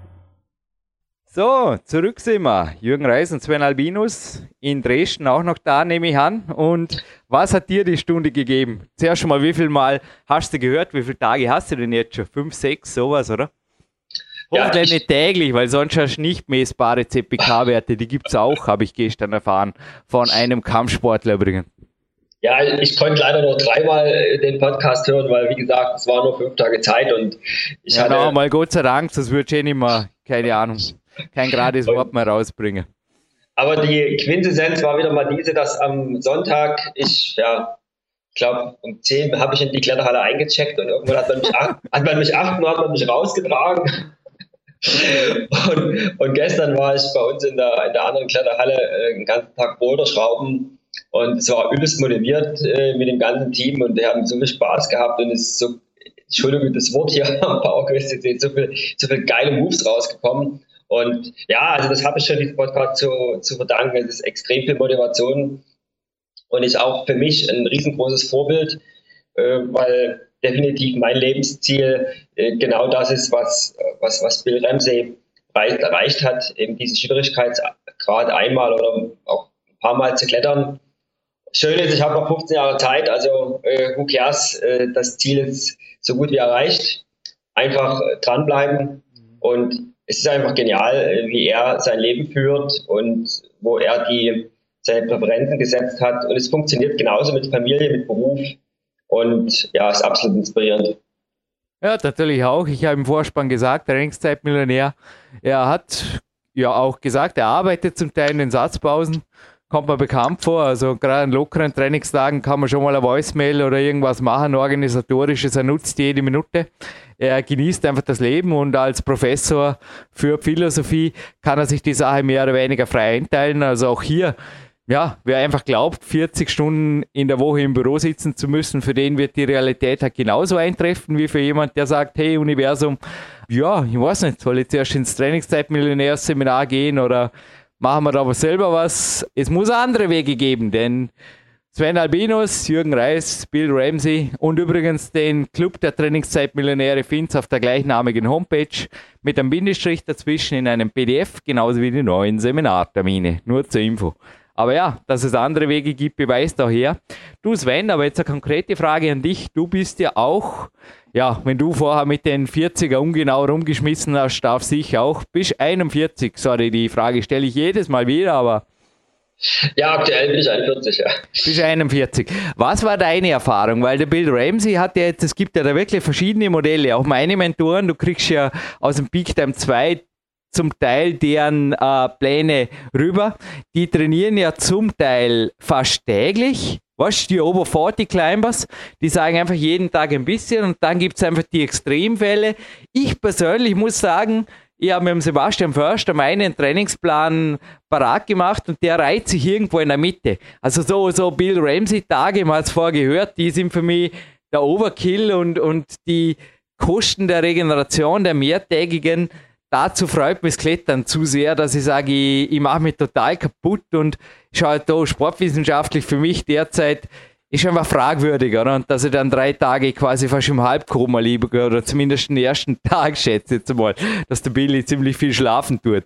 So, zurück sind wir. Jürgen Reis und Sven Albinus in Dresden auch noch da, nehme ich an. Und was hat dir die Stunde gegeben? Zuerst schon mal, wie viel Mal hast du gehört? Wie viele Tage hast du denn jetzt schon? Fünf, sechs, sowas, oder? Ja, Hoffentlich ich- nicht täglich, weil sonst hast du nicht messbare CPK-Werte. Die gibt es auch, habe ich gestern erfahren. Von einem Kampfsportler übrigens. Ja, ich konnte leider nur dreimal äh, den Podcast hören, weil, wie gesagt, es war nur fünf Tage Zeit und ich Ja, hatte. noch mal Gott sei Dank, das wird schon immer, keine Ahnung. kein gerades Wort mehr rausbringen. Aber die Quintessenz war wieder mal diese, dass am Sonntag ich, ja, ich glaube, um 10 habe ich in die Kletterhalle eingecheckt und irgendwann hat man mich, acht, hat man mich 8 Uhr hat man mich rausgetragen. Und, und, gestern war ich bei uns in der, in der anderen Kletterhalle äh, den ganzen Tag Boulderschrauben und es war übelst motiviert äh, mit dem ganzen Team und wir haben so viel Spaß gehabt und es ist so, Entschuldigung, das Wort hier am PowerQuest sind so viel, so viel geile Moves rausgekommen. Und ja, also das habe ich schon diesem Podcast zu, zu verdanken. Es ist extrem viel Motivation und ist auch für mich ein riesengroßes Vorbild, äh, weil definitiv mein Lebensziel äh, genau das ist, was, was, was Bill Ramsey erreicht hat, eben diesen Schwierigkeitsgrad einmal oder auch ein paar Mal zu klettern. Schön ist, ich habe noch 15 Jahre Zeit, also äh, who cares, äh, das Ziel ist so gut wie erreicht. Einfach äh, dranbleiben und es ist einfach genial, äh, wie er sein Leben führt und wo er die, seine Präferenzen gesetzt hat. Und es funktioniert genauso mit Familie, mit Beruf. Und ja, ist absolut inspirierend. Ja, natürlich auch. Ich habe im Vorspann gesagt, Trainingszeitmillionär. Er hat ja auch gesagt, er arbeitet zum Teil in den Satzpausen. Kommt mir bekannt vor. Also gerade an lockeren Trainingstagen kann man schon mal eine Voicemail oder irgendwas machen, organisatorisches. Er nutzt jede Minute er genießt einfach das Leben und als Professor für Philosophie kann er sich die Sache mehr oder weniger frei einteilen. Also auch hier, ja, wer einfach glaubt, 40 Stunden in der Woche im Büro sitzen zu müssen, für den wird die Realität halt genauso eintreffen wie für jemand, der sagt, hey Universum, ja, ich weiß nicht, soll ich zuerst ins Trainingszeit-Millionärseminar gehen oder machen wir da aber selber was? Es muss andere Wege geben, denn Sven Albinus, Jürgen Reis, Bill Ramsey und übrigens den Club der Trainingszeitmillionäre Fins auf der gleichnamigen Homepage mit einem Bindestrich dazwischen in einem PDF, genauso wie die neuen Seminartermine. Nur zur Info. Aber ja, dass es andere Wege gibt, beweist auch her. Du Sven, aber jetzt eine konkrete Frage an dich. Du bist ja auch, ja, wenn du vorher mit den 40er ungenau rumgeschmissen hast, darf sich auch, bist 41. Sorry, die Frage stelle ich jedes Mal wieder, aber ja, aktuell bin ich 41, ja. Bist 41. Was war deine Erfahrung? Weil der Bill Ramsey hat ja jetzt, es gibt ja da wirklich verschiedene Modelle. Auch meine Mentoren, du kriegst ja aus dem Peak Time 2 zum Teil deren äh, Pläne rüber. Die trainieren ja zum Teil fast täglich. Weißt die Over 40 Climbers, die sagen einfach jeden Tag ein bisschen und dann gibt es einfach die Extremfälle. Ich persönlich muss sagen, ich habe mit dem Sebastian Förster meinen Trainingsplan parat gemacht und der reiht sich irgendwo in der Mitte. Also so, so Bill Ramsey-Tage, man hat es vorher gehört, die sind für mich der Overkill und, und die Kosten der Regeneration der mehrtägigen. Dazu freut mich das Klettern zu sehr, dass ich sage, ich, ich mache mich total kaputt und schaue halt da sportwissenschaftlich für mich derzeit ist einfach fragwürdig, oder? Und dass ich dann drei Tage quasi fast im Halbkoma liebe, oder zumindest den ersten Tag schätze jetzt mal, dass der Billy ziemlich viel schlafen tut.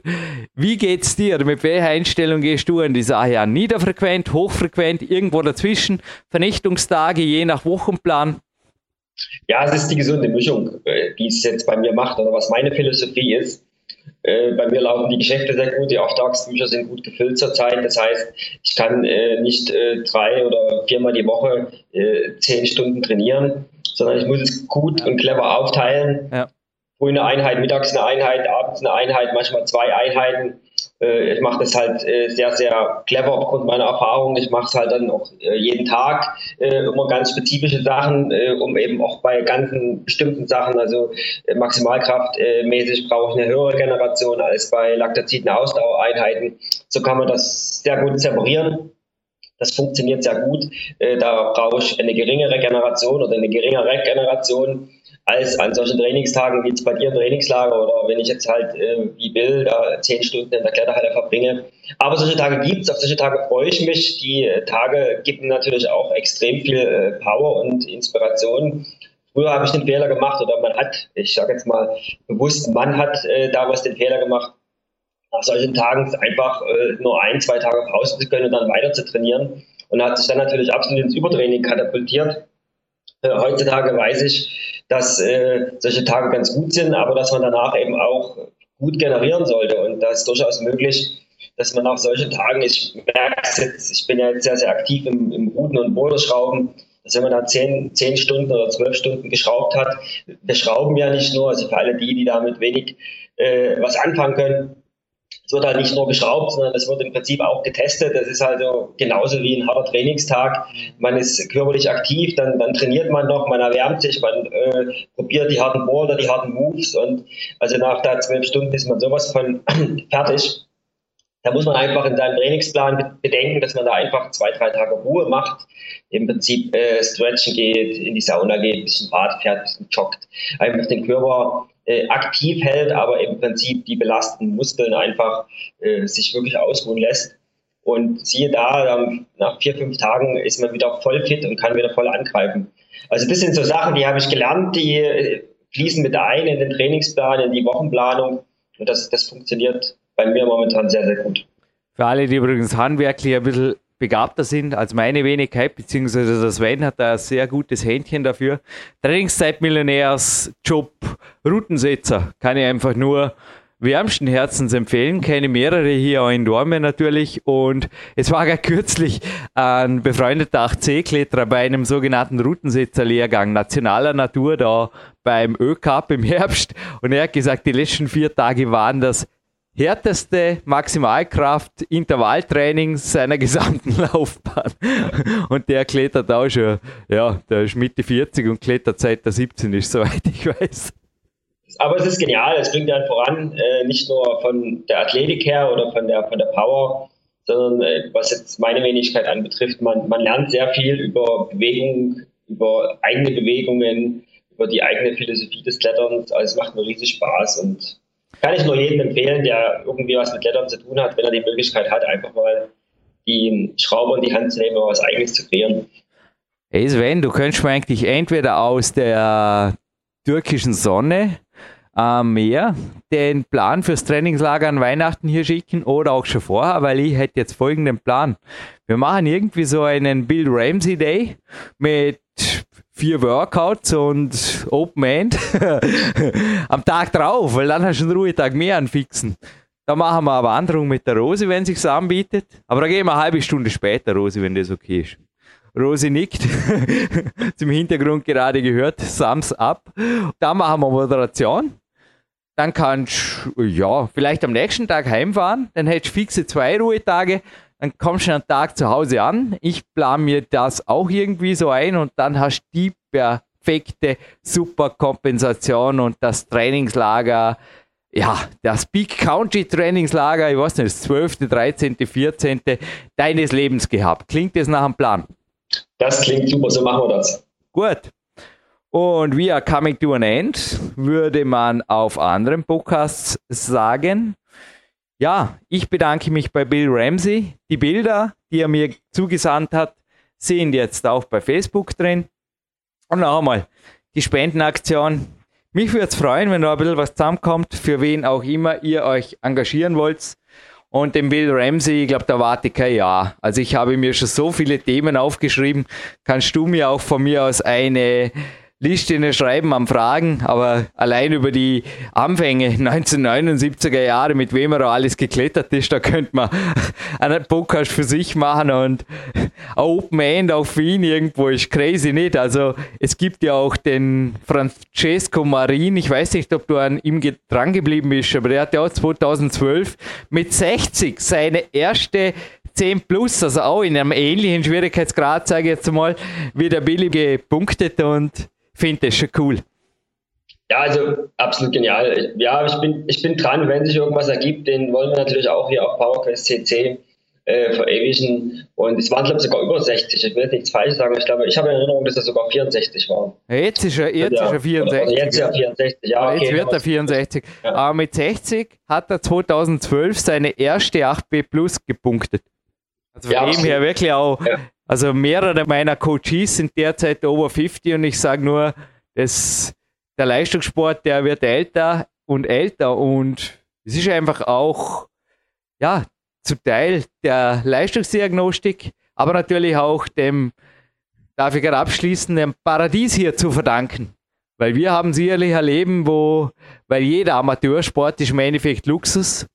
Wie geht's dir? Mit welcher Einstellung gehst du an die Sache an? Niederfrequent, hochfrequent, irgendwo dazwischen? Vernichtungstage je nach Wochenplan? Ja, es ist die gesunde Mischung, äh, die es jetzt bei mir macht, oder was meine Philosophie ist. Äh, bei mir laufen die Geschäfte sehr gut, die Auftragsbücher sind gut gefüllt zurzeit. Das heißt, ich kann äh, nicht drei oder viermal die Woche zehn Stunden trainieren, sondern ich muss es gut und clever aufteilen. Ja. Früh eine Einheit, mittags eine Einheit, abends eine Einheit, manchmal zwei Einheiten ich mache das halt äh, sehr, sehr clever aufgrund meiner Erfahrung. Ich mache es halt dann auch äh, jeden Tag immer ganz spezifische Sachen, um eben auch bei ganzen bestimmten Sachen, also Maximalkraftmäßig brauche ich eine höhere Generation als bei Laktaziden Ausdauereinheiten. So kann man das sehr gut separieren. Das funktioniert sehr gut. Da brauche ich eine geringere Generation oder eine geringere Generation als an solchen Trainingstagen wie jetzt bei dir im Trainingslager oder wenn ich jetzt halt äh, wie Bill da zehn Stunden in der Kletterhalle verbringe. Aber solche Tage gibt es, auf solche Tage freue ich mich. Die Tage geben natürlich auch extrem viel äh, Power und Inspiration. Früher habe ich den Fehler gemacht oder man hat, ich sage jetzt mal bewusst, man hat äh, damals den Fehler gemacht, nach solchen Tagen einfach äh, nur ein, zwei Tage Pause zu können und dann weiter zu trainieren und hat sich dann natürlich absolut ins Übertraining katapultiert. Äh, heutzutage weiß ich, dass äh, solche Tage ganz gut sind, aber dass man danach eben auch gut generieren sollte. Und da ist durchaus möglich, dass man nach solchen Tagen, ich merke es jetzt, ich bin ja jetzt sehr, sehr aktiv im, im Ruten und Boulderschrauben, dass wenn man da zehn, zehn Stunden oder zwölf Stunden geschraubt hat, wir schrauben ja nicht nur, also für alle die, die damit wenig äh, was anfangen können, es wird halt nicht nur geschraubt, sondern es wird im Prinzip auch getestet. Das ist also genauso wie ein harter Trainingstag. Man ist körperlich aktiv, dann, dann trainiert man noch, man erwärmt sich, man äh, probiert die harten Boulder, die harten Moves und also nach da zwölf Stunden ist man sowas von fertig. Da muss man einfach in seinem Trainingsplan bedenken, dass man da einfach zwei, drei Tage Ruhe macht, im Prinzip äh, stretchen geht, in die Sauna geht, ein bisschen Rad fährt, ein bisschen joggt, einfach den Körper äh, aktiv hält, aber im Prinzip die belastenden Muskeln einfach äh, sich wirklich ausruhen lässt. Und siehe da, nach vier, fünf Tagen ist man wieder voll fit und kann wieder voll angreifen. Also das sind so Sachen, die habe ich gelernt, die äh, fließen mit ein in den Trainingsplan, in die Wochenplanung. Und das, das funktioniert bei mir momentan sehr, sehr gut. Für alle, die übrigens handwerklich ein bisschen begabter sind als meine Wenigkeit, beziehungsweise der Sven hat da ein sehr gutes Händchen dafür. Trainingszeitmillionärs, Job, Routensetzer, kann ich einfach nur wärmsten Herzens empfehlen. Kenne mehrere hier in Dorme natürlich. Und es war gar kürzlich ein befreundeter 8C-Kletterer bei einem sogenannten Routensetzer-Lehrgang nationaler Natur da beim ÖCAP im Herbst. Und er hat gesagt, die letzten vier Tage waren das härteste Maximalkraft Intervalltraining seiner gesamten Laufbahn. Und der klettert auch schon, ja, der ist Mitte 40 und klettert seit der 17 ist, soweit ich weiß. Aber es ist genial, es bringt einen voran, äh, nicht nur von der Athletik her oder von der, von der Power, sondern äh, was jetzt meine Wenigkeit anbetrifft, man, man lernt sehr viel über Bewegung, über eigene Bewegungen, über die eigene Philosophie des Kletterns. Also es macht mir riesig Spaß und kann ich nur jedem empfehlen, der irgendwie was mit Klettern zu tun hat, wenn er die Möglichkeit hat, einfach mal die Schraube in die Hand zu nehmen und was Eigenes zu kreieren. Hey Sven, du könntest mir eigentlich entweder aus der türkischen Sonne am Meer den Plan fürs Trainingslager an Weihnachten hier schicken oder auch schon vorher, weil ich hätte jetzt folgenden Plan. Wir machen irgendwie so einen Bill Ramsey Day mit vier Workouts und Open End am Tag drauf, weil dann hast du einen Ruhetag mehr anfixen. Da machen wir eine Wanderung mit der Rosi, wenn sich's anbietet. Aber da gehen wir eine halbe Stunde später, Rosi, wenn das okay ist. Rosi nickt, zum Hintergrund gerade gehört, Thumbs up. Dann machen wir Moderation. Dann kannst du, ja, vielleicht am nächsten Tag heimfahren. Dann hättest du fixe zwei Ruhetage dann kommst du einen Tag zu Hause an. Ich plane mir das auch irgendwie so ein und dann hast du die perfekte Superkompensation und das Trainingslager, ja, das Big Country Trainingslager, ich weiß nicht, das 12., 13., 14. deines Lebens gehabt. Klingt das nach einem Plan? Das klingt super, so machen wir das. Gut. Und we are coming to an end, würde man auf anderen Podcasts sagen. Ja, ich bedanke mich bei Bill Ramsey. Die Bilder, die er mir zugesandt hat, sind jetzt auch bei Facebook drin. Und noch einmal, die Spendenaktion. Mich würde es freuen, wenn da ein bisschen was zusammenkommt, für wen auch immer ihr euch engagieren wollt. Und den Bill Ramsey, ich glaube, da warte ich kein Jahr. Also ich habe mir schon so viele Themen aufgeschrieben. Kannst du mir auch von mir aus eine Liste schreiben am Fragen, aber allein über die Anfänge 1979er Jahre, mit wem er alles geklettert ist, da könnte man einen Podcast für sich machen und Open End auch für ihn irgendwo ist crazy nicht. Also es gibt ja auch den Francesco Marin, ich weiß nicht, ob du an ihm dran geblieben bist, aber der hat ja auch 2012 mit 60 seine erste 10 plus, also auch in einem ähnlichen Schwierigkeitsgrad, sage ich jetzt mal, wie der Billy gepunktet und finde das schon cool. Ja, also absolut genial. Ja, ich bin, ich bin dran, wenn sich irgendwas ergibt, den wollen wir natürlich auch hier auf PowerQuest CC äh, verewigen. Und es waren, glaube ich, sogar über 60. Ich will jetzt nichts falsch sagen. Ich glaube, ich habe in Erinnerung, dass er sogar 64 war. Jetzt ist er, jetzt ja, ist er 64. Oder jetzt ist er 64, ja. Okay, jetzt wird er 64. Ja. Aber mit 60 hat er 2012 seine erste 8B Plus gepunktet. Also von ja, dem her wirklich auch ja. Also mehrere meiner Coaches sind derzeit over 50 und ich sage nur, dass der Leistungssport, der wird älter und älter und es ist einfach auch, ja, zum Teil der Leistungsdiagnostik, aber natürlich auch dem, darf ich gerade abschließen, dem Paradies hier zu verdanken. Weil wir haben sicherlich ein Leben, wo, weil jeder Amateursport ist im Endeffekt Luxus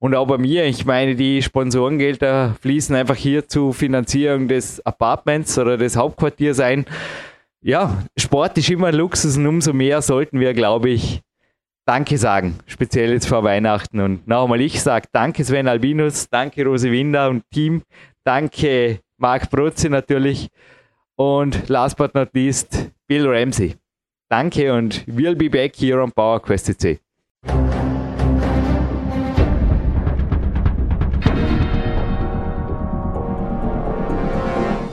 und auch bei mir, ich meine, die Sponsorengelder fließen einfach hier zur Finanzierung des Apartments oder des Hauptquartiers ein. Ja, Sport ist immer Luxus und umso mehr sollten wir, glaube ich, Danke sagen, speziell jetzt vor Weihnachten. Und nochmal, ich sage Danke Sven Albinus, danke Rose Winder und Team, danke Marc Brutze natürlich und last but not least Bill Ramsey. Danke und we'll be back here on PowerQuest